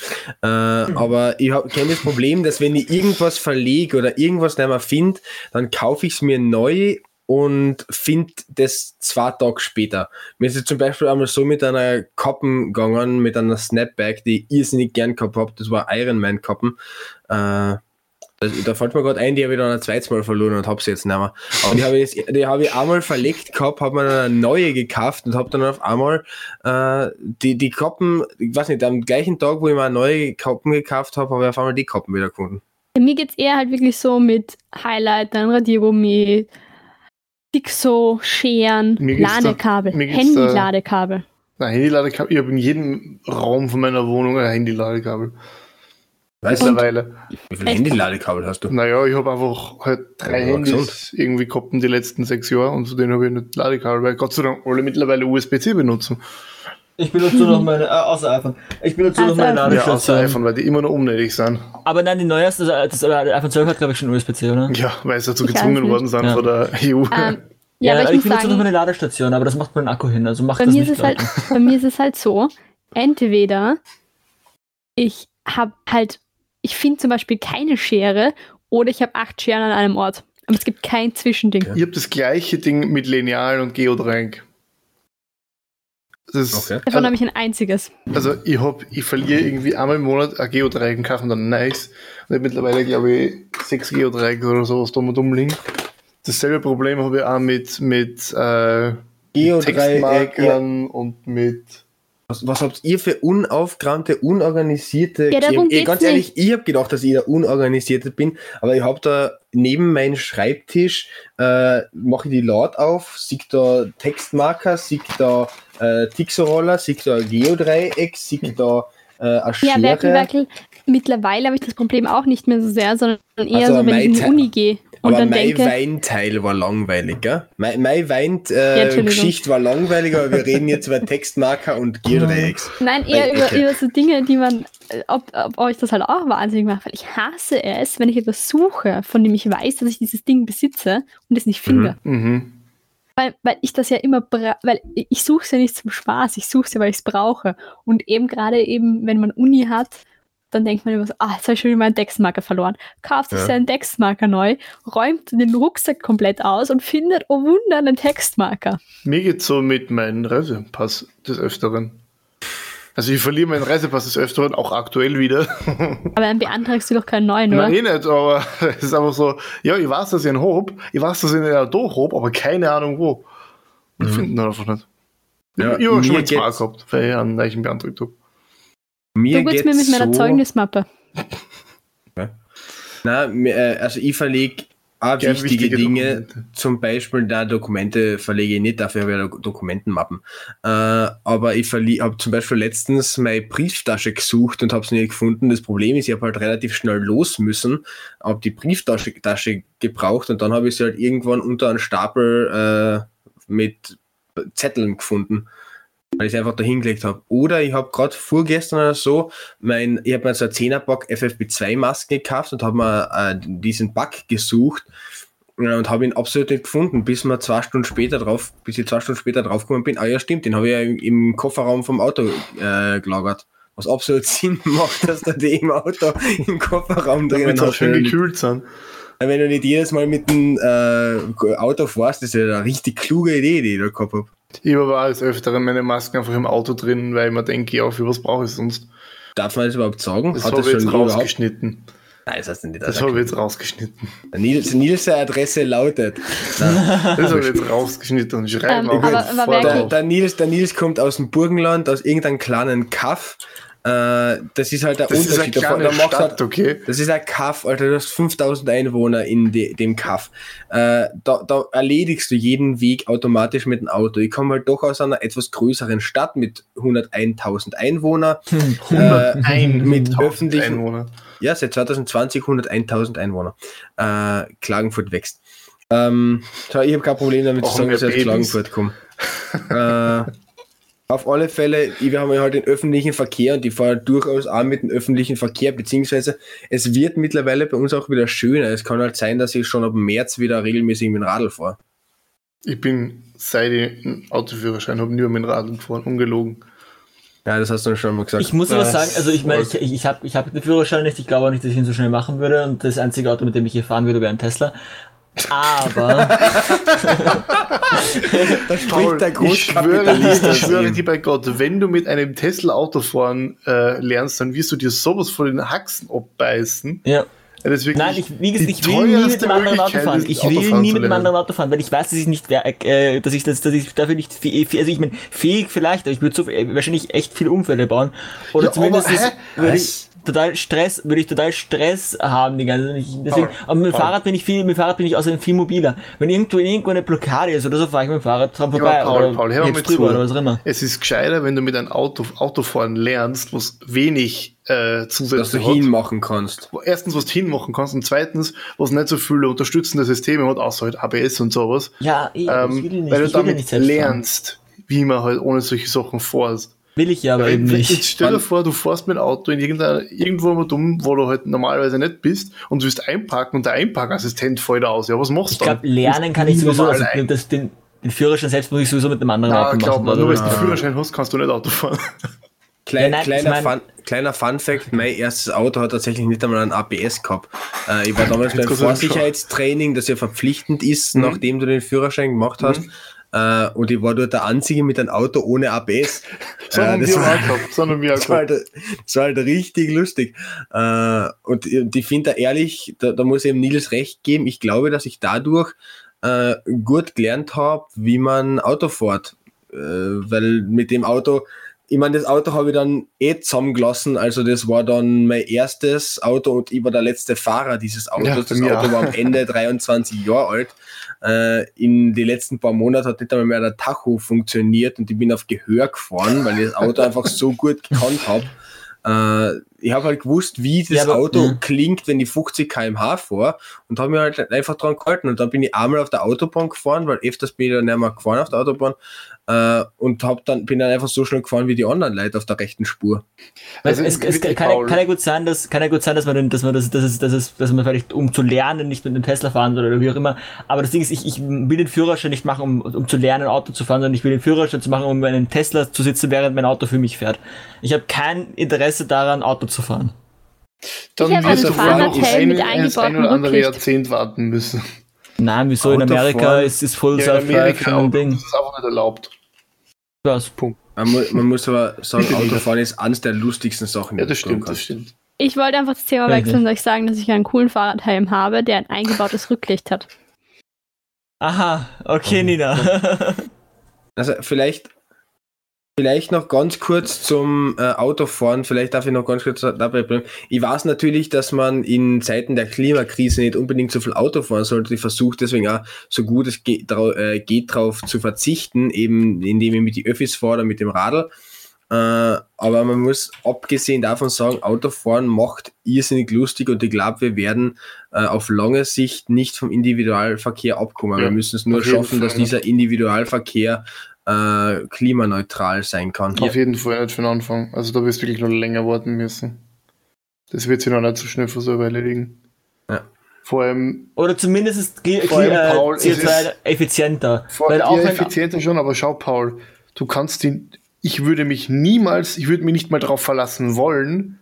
Äh, Aber ich kenne das Problem, dass wenn ich irgendwas verlege oder irgendwas nicht mehr finde, dann kaufe ich es mir neu und finde das zwei Tage später. Mir ist es zum Beispiel einmal so mit einer Kappen gegangen, mit einer Snapback, die ich irrsinnig gern gehabt habe. Das war Iron Man Kappen. Äh, da fällt mir gerade ein, die habe ich dann ein zweites Mal verloren und habe sie jetzt nicht mehr. Aber die habe ich, jetzt- die habe ich einmal verlegt gehabt, habe mir dann eine neue gekauft und habe dann auf einmal äh, die, die Kappen, ich weiß nicht, am gleichen Tag, wo ich mir eine neue Kappen gekauft habe, habe ich auf einmal die Kappen wieder gefunden. Mir geht es eher halt wirklich so mit Highlightern, Radiergummi, Dixo, Scheren, Ladekabel, Handy-Ladekabel. Nein, Handyladekabel. Ich habe in jedem Raum von meiner Wohnung ein Handyladekabel. Weißt Mittlerweile. wie viele? Handyladekabel hast du? Naja, ich habe einfach halt drei Ja, Handys irgendwie gehabt in die letzten sechs Jahre und zu denen habe ich nicht Ladekabel, weil Gott sei Dank alle mittlerweile USB-C benutzen. Ich benutze nur noch meine, äh, außer iPhone. Ich benutze nur noch meine iPhone. Ja, außer Ladestation. iPhone, weil die immer noch unnötig sind. aber nein, die neueste, das, das iPhone 12 hat, glaube ich, schon USB-C, oder? Ja, weil sie dazu Ich gezwungen worden sind Ja. von der E EU. Ähm, ja, aber ich, muss benutze noch sagen, meine Ladestation, aber das macht mein Akku hin, also macht bei das mir, nicht ist es halt, bei mir ist es halt so, entweder ich habe halt, ich finde zum Beispiel keine Schere oder ich habe acht Scheren an einem Ort. Aber es gibt kein Zwischending. Ich habe das gleiche Ding mit Lineal und Geodreieck. Das ist, Okay. Davon habe ich ein einziges. Also ich hab, ich verliere irgendwie einmal im Monat ein Geodreieck und kaufe dann nice. Und ich hab mittlerweile, glaube ich, sechs Geodreiecke oder sowas dumm und dumm liegen. Dasselbe Problem habe ich auch mit, mit äh, Geodreieck, ja. Textmarkern und mit. Was, was habt ihr für unaufgeräumte, unorganisierte... Ja, darum ich, ganz ehrlich, ich habe gedacht, dass ich der Unorganisierte bin, aber ich habe da neben meinem Schreibtisch, äh, mache ich die Laut auf, sieg da Textmarker, sieg da äh, Tixo-Roller, sieg da Geodreieck, sieg da äh, eine Ja, Schere. Werkel, Werkel. Mittlerweile habe ich das Problem auch nicht mehr so sehr, sondern eher Also so, wenn ich in die Uni gehe und aber dann mein denke, Weinteil war langweilig, gell? Mein, mein Wein-Geschichte. Geschichte war langweilig, aber wir reden jetzt über Textmarker und Geodreiecks. nein, eher über, über so Dinge, die man, äh, ob, ob euch das halt auch wahnsinnig macht, weil ich hasse es, wenn ich etwas suche, von dem ich weiß, dass ich dieses Ding besitze und es nicht finde. Mhm. weil, weil ich das ja immer, weil ich suche es ja nicht zum Spaß, ich suche es ja, weil ich es brauche. Und eben gerade eben, wenn man Uni hat, dann denkt man immer so, ah, jetzt habe ich schon wieder meinen Textmarker verloren. Kauft sich Ja. seinen Textmarker neu, räumt den Rucksack komplett aus und findet, oh Wunder, einen Textmarker. Mir geht's so mit meinem Reisepass des Öfteren. Also ich verliere meinen Reisepass des Öfteren, auch aktuell wieder. Aber dann beantragst du doch keinen neuen, oder? Nein, eh nicht, aber es ist einfach so, ja, ich weiß, dass ich einen hab, ich weiß, dass ich einen da hab, aber keine Ahnung wo. Und Mhm. finden ihn einfach nicht. Ja, ich habe schon mal zwei gehabt, weil ich einen neuen beantragt habe. Mir Du geht's mir mit meiner so, Zeugnismappe. Na, also ich verlege auch wichtige, wichtige Dinge, Dokumente. zum Beispiel da Dokumente verlege ich nicht, dafür habe ich Dokumentenmappen. Äh, aber ich habe zum Beispiel letztens meine Brieftasche gesucht und habe es nicht gefunden. Das Problem ist, ich habe halt relativ schnell los müssen, habe die Brieftasche Tasche gebraucht und dann habe ich sie halt irgendwann unter einem Stapel äh, mit Zetteln gefunden. Weil ich sie einfach da hingelegt habe. Oder ich habe gerade vorgestern oder so, mein, ich habe mir so einen 10er-Pack FFP2-Masken gekauft und habe mir äh, diesen Pack gesucht äh, und habe ihn absolut nicht gefunden, bis wir zwei Stunden später drauf, bis ich zwei Stunden später draufgekommen bin. Ah ja, stimmt, den habe ich ja im, im Kofferraum vom Auto äh, gelagert. Was absolut Sinn macht, dass du die im Auto im Kofferraum drinnen Damit auch schön gekühlt sind. wenn du nicht jedes Mal mit dem äh, Auto fährst, ist ja eine richtig kluge Idee, die ich da gehabt habe. Ich habe aber als Öfteren meine Masken einfach im Auto drin, weil ich mir denke, ja, für was brauche ich sonst? Darf man das überhaupt sagen? Das Hat habe ich jetzt überhaupt? rausgeschnitten. Nein, das heißt nicht. Das habe ich jetzt rausgeschnitten. Nils, Nils Adresse lautet. Das habe ich jetzt rausgeschnitten und schreibe Ähm, auch aber- aber Der, der, Nils, der Nils kommt aus dem Burgenland, aus irgendeinem kleinen Kaff. Äh, das ist halt der Das ist eine Unterschied. Da- kleine da macht Stadt, halt, okay? das ist ein Kaff, Alter, du hast 5000 Einwohner in de, dem Kaff. Äh, da, da erledigst du jeden Weg automatisch mit dem Auto. Ich komme halt doch aus einer etwas größeren Stadt mit 101.000 Einwohnern. Äh, 101 mit öffentlichen, Einwohner. ja, seit 2020 101.000 Einwohner. Äh, Klagenfurt wächst. Ähm, so, ich habe kein Problem damit zu sagen, dass ich aus. Klagenfurt komme. äh, auf alle Fälle, wir haben ja halt den öffentlichen Verkehr und die fahren durchaus auch mit dem öffentlichen Verkehr, beziehungsweise es wird mittlerweile bei uns auch wieder schöner. Es kann halt sein, dass ich schon ab März wieder regelmäßig mit dem Radl fahre. Ich bin, seit ich einen Autoführerschein habe, nur mit dem Rad gefahren, ungelogen. Ja, das hast du schon mal gesagt. Ich muss aber sagen, also ich meine, ich, ich, ich habe ich hab den Führerschein nicht, ich glaube auch nicht, dass ich ihn so schnell machen würde und das einzige Auto, mit dem ich hier fahren würde, wäre ein Tesla. Aber da Paul, ich schwöre, dir, ich schwöre dir bei Gott, wenn du mit einem Tesla Auto fahren äh, lernst, dann wirst du dir sowas von den Haxen abbeißen. ja. Ja, das ist wirklich Nein, ich, wie gesagt, ich will nie mit dem anderen Auto fahren. Ich will fahren nie mit dem lernen. anderen Auto fahren, weil ich weiß, dass ich nicht, wer- äh, dass ich, das, dass ich dafür nicht also ich meine, fähig vielleicht, aber ich würde so äh, wahrscheinlich echt viele Unfälle bauen. Oder Ja, zumindest aber, hä? Ich total Stress, würde ich total Stress haben die ganze Zeit. Ich- Deswegen, aber mit dem. Fahrrad bin ich viel, mit dem Fahrrad bin ich außerdem viel mobiler. Wenn irgendwo irgendwo eine Blockade ist oder so, fahre ich mit dem Fahrrad dran vorbei. Paul, oder Paul, hör mal drüber zu. oder was auch immer. Es ist gescheiter, wenn du mit einem Auto, Autofahren lernst, was wenig äh, dass du hat. hinmachen kannst. Wo Erstens, was du hinmachen kannst und zweitens, was nicht so viele unterstützende Systeme hat, außer halt ABS und sowas. Ja, eh, Ähm, ich will nicht, weil du ich ja damit nicht selbst fahren. lernst, wie man halt ohne solche Sachen fährst. Will ich ja aber eben Wenn, nicht. jetzt stell dir vor, du fährst mit dem Auto in irgendeiner, irgendwo mal dumm, wo du halt normalerweise nicht bist und du willst einparken und der Einparkassistent fällt aus. Ja, was machst Ich du glaube, dann? lernen kann ich sowieso. Also, das, den, den Führerschein selbst muss ich sowieso mit einem anderen Na, Auto glaub machen. mal, nur weil du einen Führerschein hast, kannst du nicht Auto fahren. Klein, Ja, nein, kleiner, ich mein- Fun, kleiner Fun Fact, mein erstes Auto hat tatsächlich nicht einmal ein ABS gehabt. Äh, ich war damals beim. Vorsicherheitstraining, das ja verpflichtend ist, Mhm. nachdem du den Führerschein gemacht hast. Äh, und ich war dort der Einzige mit einem Auto ohne ABS. So Äh, das war- gehabt. Das war, halt, das war halt richtig lustig. Äh, und und ich finde da ehrlich, da, da muss ich dem Nils recht geben, ich glaube, dass ich dadurch äh, gut gelernt habe, wie man Auto fährt. Äh, weil mit dem Auto, ich meine, das Auto habe ich dann eh zusammengelassen, also das war dann mein erstes Auto und ich war der letzte Fahrer dieses Autos. Ja, das Auto war am Ende 23 Jahre alt. Äh, in den letzten paar Monaten hat nicht einmal mehr der Tacho funktioniert und ich bin auf Gehör gefahren, weil ich das Auto einfach so gut gekannt habe. Äh, ich habe halt gewusst, wie das Ja, aber- Auto ja. klingt, wenn die 50 km/h vor und habe mir halt einfach dran gehalten. Und dann bin ich einmal auf der Autobahn gefahren, weil öfters bin ich dann nicht mehr gefahren auf der Autobahn äh, und hab dann, bin dann einfach so schnell gefahren wie die anderen Leute auf der rechten Spur. Also es, es, kann, ja- kann ja gut sein, dass kann ja gut sein, dass man dass man das, dass es, dass es, dass man vielleicht um zu lernen nicht mit einem Tesla fahren soll oder wie auch immer. Aber das Ding ist, ich, ich will den Führerschein nicht machen, um, um zu lernen, Auto zu fahren, sondern ich will den Führerschein zu machen, um in einem Tesla zu sitzen, während mein Auto für mich fährt. Ich habe kein Interesse daran, Auto zu fahren. Dann Ich wirst einen du mit ein, ein, ein eingebautem oder andere Rücklicht. Jahrzehnt warten müssen. Nein, wieso in Amerika ist, ist Full Ja, Amerika ein das Ding. ist einfach nicht erlaubt. Was? Man, mu man muss aber sagen. Autofahren ist eines der lustigsten Sachen, Ja, das stimmt, das stimmt. Ich wollte einfach das Thema wechseln und euch sagen, dass ich einen coolen Fahrradhelm habe, der ein eingebautes Rücklicht hat. Aha, okay, Nina. Also vielleicht, vielleicht noch ganz kurz zum äh, Autofahren, vielleicht darf ich noch ganz kurz dabei bleiben. Ich weiß natürlich, dass man in Zeiten der Klimakrise nicht unbedingt so viel Auto fahren sollte. Ich versuche deswegen auch so gut es geht, drau äh, geht drauf zu verzichten, eben indem ich mit die Öffis fahre oder mit dem Radl. Äh, aber man muss abgesehen davon sagen, Autofahren macht irrsinnig lustig und ich glaube, wir werden äh, auf lange Sicht nicht vom Individualverkehr abkommen. Ja, wir müssen es nur schaffen, dass Fall, ja. dieser Individualverkehr äh, klimaneutral sein kann. Auf jeden Fall nicht für den Anfang. Also da wirst du wirklich noch länger warten müssen. Das wird sich noch nicht so schnell von selber erledigen. Ja. Vor allem, Oder zumindest ist Kli- Vor allem, Kli- äh, Paul, es ist- CO2 effizienter. vor Weil auch ja, wenn, effizienter schon, aber schau, Paul, du kannst den, ich würde mich niemals, ich würde mich nicht mal darauf verlassen wollen,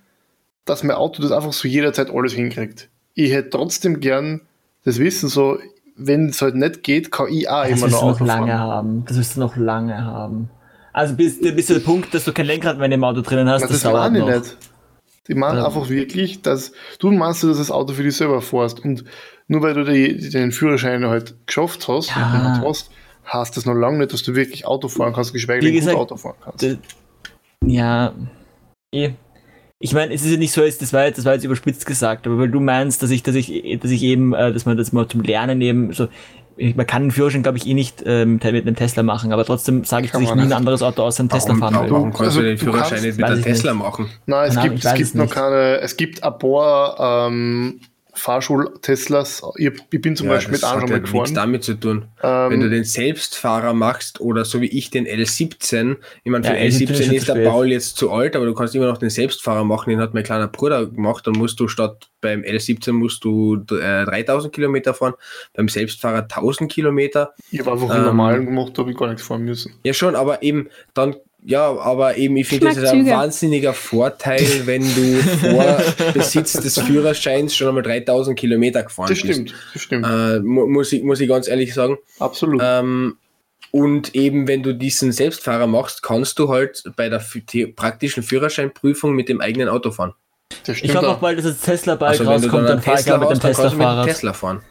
dass mein Auto das einfach so jederzeit alles hinkriegt. Ich hätte trotzdem gern das Wissen so, wenn es halt nicht geht, kann ich auch das immer wirst noch du noch lange fahren. haben. Das wirst du noch lange haben. Also bis, bis zu der Punkt, dass du kein Lenkrad mehr in dem Auto drinnen hast, Na, das, das dauert noch. nicht. Ich meine Ja. einfach wirklich, dass du meinst, dass das Auto für dich selber fährst und nur weil du die, den Führerschein halt geschafft hast, Ja. halt hast, heißt das noch lange nicht, dass du wirklich Auto fahren kannst, geschweige denn gut gesagt, Auto fahren kannst. Ja, eh. Ich meine, es ist ja nicht so, das war jetzt, das war jetzt überspitzt gesagt, aber weil du meinst, dass ich, dass ich, dass ich eben, äh, dass man das mal zum Lernen eben so, man kann einen Führerschein, glaube ich, eh nicht ähm, mit einem Tesla machen, aber trotzdem sage ich, dass ich nie ein anderes Auto außer einem Tesla fahren will. warum kannst Also, du den Führerschein nicht mit ich Tesla nicht. machen? Nein, es Ahnung, gibt, es gibt noch keine, es gibt ein paar ähm, Fahrschul-Teslas. Ich, ich bin zum Ja, Beispiel mit das einem hat schon ja mal nichts gefahren. damit zu tun. Wenn du Ähm, den Selbstfahrer machst oder so wie ich den L17, ich meine, für Ja, den L17 ist L17 schon ist zu der. Paul jetzt zu alt, aber du kannst immer noch den Selbstfahrer machen, den hat mein kleiner Bruder gemacht, dann musst du statt beim L17 musst du äh, 3000 Kilometer fahren, beim Selbstfahrer 1000 Kilometer. ich habe einfach ähm, einen normalen gemacht, da habe ich gar nichts fahren müssen. Ja schon, aber eben dann, ja, aber eben, ich finde, Ich das ist ein wahnsinniger Vorteil, wenn du vor Besitz des Führerscheins schon einmal 3000 Kilometer gefahren Das bist. stimmt, das stimmt. Äh, mu muss, ich, muss ich ganz ehrlich sagen. Absolut. Ähm, und eben, wenn du diesen Selbstfahrer machst, kannst du halt bei der praktischen Führerscheinprüfung mit dem eigenen Auto fahren. das Ich stimmt hoffe auch. auch bald, dass das Tesla bald Also rauskommt, dann dann fahre ich mit dem Tesla-Fahrrad. Tesla fahren.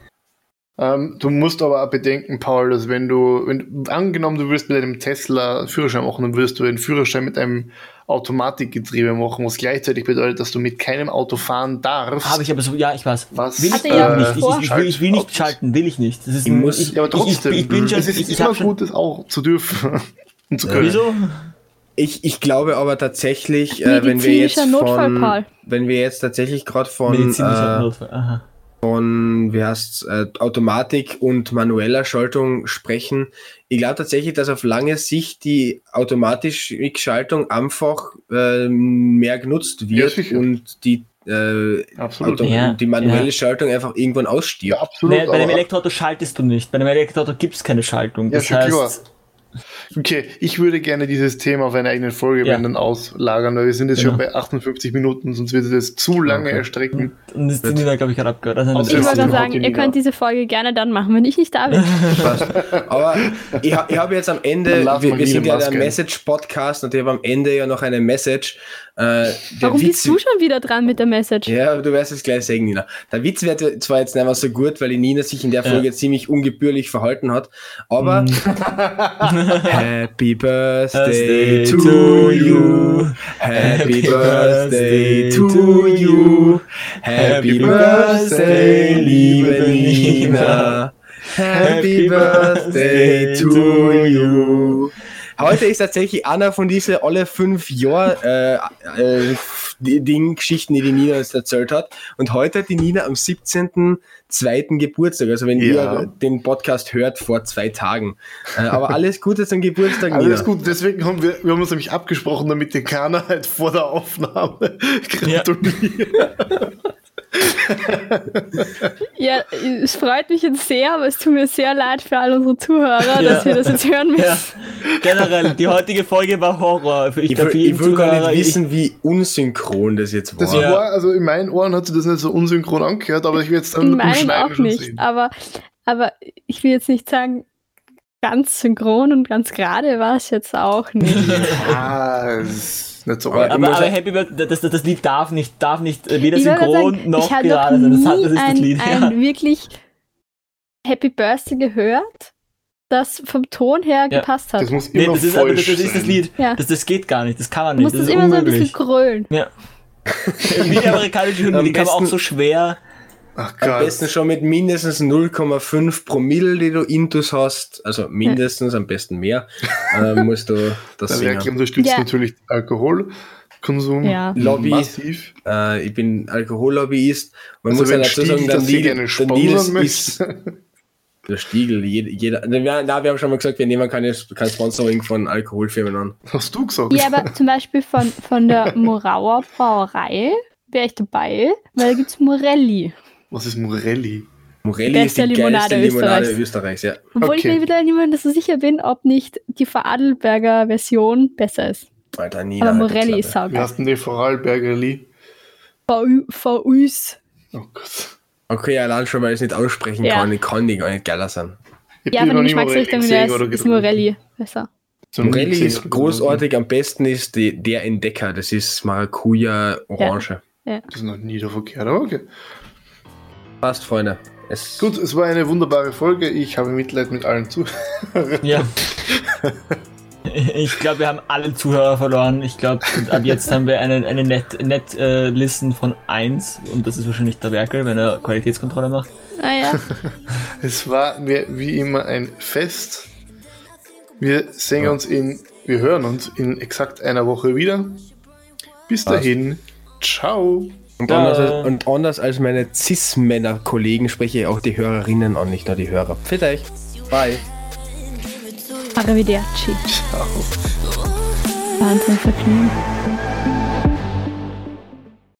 Ähm, du musst aber auch bedenken, Paul, dass wenn du, wenn, angenommen, du würdest mit einem Tesla Führerschein machen, dann würdest du einen Führerschein mit einem Automatikgetriebe machen, was gleichzeitig bedeutet, dass du mit keinem Auto fahren darfst. Habe ich aber so, ja, ich weiß. Was? Will ich ja äh, nicht. Ich, ich, ich, will, ich will nicht schalten, will ich nicht. Das ist Ich muss- ich, ja, aber trotzdem, Ich, ich, bin schon, es ist ich, ich immer gut, das auch zu dürfen und zu können. Wieso? Ich, ich glaube aber tatsächlich, äh, wenn wir jetzt Notfall, von, wenn wir jetzt tatsächlich gerade von, Medizinischer äh, Notfall. Von wie heißt's, äh, Automatik und manueller Schaltung sprechen. Ich glaube tatsächlich, dass auf lange Sicht die automatische Schaltung einfach äh, mehr genutzt wird Ja, und die, äh, Absolut. Auto, Ja, die manuelle ja. Schaltung einfach irgendwann Ja, ausstirbt. absolut. Nee, bei einem aber- Elektroauto schaltest du nicht. Bei einem Elektroauto gibt es keine Schaltung. Ja, Das heißt, klar. Okay, ich würde gerne dieses Thema auf eine eigene Folge Ja. dann auslagern, weil wir sind jetzt Genau. schon bei 58 Minuten, sonst würde das zu lange Okay. erstrecken. und das Nina, glaube ich, gerade abgehört. Also, Ich wollte sagen, ihr könnt diese Folge gerne dann machen, wenn ich nicht da bin. Aber ich, ich habe jetzt am Ende, wir, wir sind ja der. Message-Podcast und ich habe am Ende ja noch eine Message. Äh, Warum Witz, bist du schon wieder dran mit der Message? Ja, du wirst es gleich sagen, Nina. Der Witz wird zwar jetzt nicht mehr so gut, weil die Nina sich in der Folge ziemlich ungebührlich verhalten hat, aber Happy Birthday Birthday to you. Happy Birthday to you. Happy Birthday, liebe Nina. Happy Birthday to you. Heute ist tatsächlich einer von diesen alle fünf Jahr äh, äh, die, Ding, Geschichten, die die Nina uns erzählt hat. Und heute hat die Nina am 17.02. Geburtstag. Also wenn Ja. ihr den Podcast hört, vor zwei Tagen. Äh, aber alles Gute zum Geburtstag, Nina. Alles gut, deswegen haben wir, wir haben uns nämlich abgesprochen, damit die keiner halt vor der Aufnahme gratuliert. Ja, es freut mich jetzt sehr, aber es tut mir sehr leid für all unsere Zuhörer, dass wir das jetzt hören müssen. Ja, generell, die heutige Folge war Horror. Für ich, Ich will, ich will gar nicht wissen, wie unsynchron das jetzt war. Das Ja. war, also in meinen Ohren hat sich das nicht so unsynchron angehört, aber ich will jetzt dann In meinen Schneiden auch nicht, sehen. aber, aber ich will jetzt nicht sagen, ganz synchron und ganz gerade war es jetzt auch nicht. Ah, nicht so Aber-. Aber, aber ja- Happy Birthday, das, das, das Lied darf nicht, darf nicht äh, weder synchron sagen, noch ich gerade noch sein. Das, hat, nie das ist das ein, Lied. Ja. ein wirklich Happy Birthday gehört, das vom Ton her Ja. gepasst hat. Das muss Nee, immer das ist, aber das, das ist das. Lied. Ja. Das, das geht gar nicht. Das kann man Du nicht. musst Das ist immer so ein unmöglich. bisschen grölen. Ja. Wie die amerikanische Hymne, die kann man auch so schwer. Ach Am Gott. besten schon mit mindestens 0,5 Promille, die du Intus hast, also mindestens, am besten mehr, äh, musst du das Der Werkel singen. unterstützt Ja. natürlich Alkoholkonsum Ja. Lobby. massiv. Äh, ich bin Alkohollobbyist. Man Also muss ja dazu sagen, der das hier Nils, gerne der Nils sponsern ist der Stiegel. Jeder, jeder, na, wir, na, wir haben schon mal gesagt, wir nehmen keine, kein Sponsoring von Alkoholfirmen an. Hast du gesagt? Ja, aber zum Beispiel von, von der Morauer Brauerei wäre ich dabei, weil da gibt es Morelli. Was ist Morelli? Morelli Beste ist die Limonade geilste Limonade Österreichs. Österreichs, ja. Obwohl ich Okay. mir wieder nicht mehr so sicher bin, ob nicht die Vorarlberger Version besser ist. Alter, Nina, Aber halt Morelli ist Klappe. Wie heißt denn die Vorarlbergerli? VUs. Oh Gott. Okay, allein schon, weil ich es nicht aussprechen Ja. kann, ich kann die gar nicht geiler sein. Ich Ja, nie gesehen her oder ist. Morelli besser. So nie Morelli ist großartig, am besten ist die, der Entdecker, das ist Maracuja Orange. getrunken. Das ist noch nie davon gehört, aber okay. Passt, Freunde. Es Gut, es war eine wunderbare Folge. Ich habe Mitleid mit allen zu. Ja. Ich glaube, wir haben alle Zuhörer verloren. Ich glaube, ab jetzt haben wir eine, eine Net, Net äh, Listen von 1 und das ist wahrscheinlich der Werkel, wenn er Qualitätskontrolle macht. Ah ja. Es war mir wie immer ein Fest. Wir sehen uns in, wir hören uns in exakt einer Woche wieder. Bis Passt. dahin, ciao. Und, Ja. anders, als- und anders als meine Cis-Männer-Kollegen spreche ich auch die Hörerinnen an, nicht nur die Hörer. Fit euch. Bye. Arrivederci. Ciao. Wahnsinn, Vergnügen.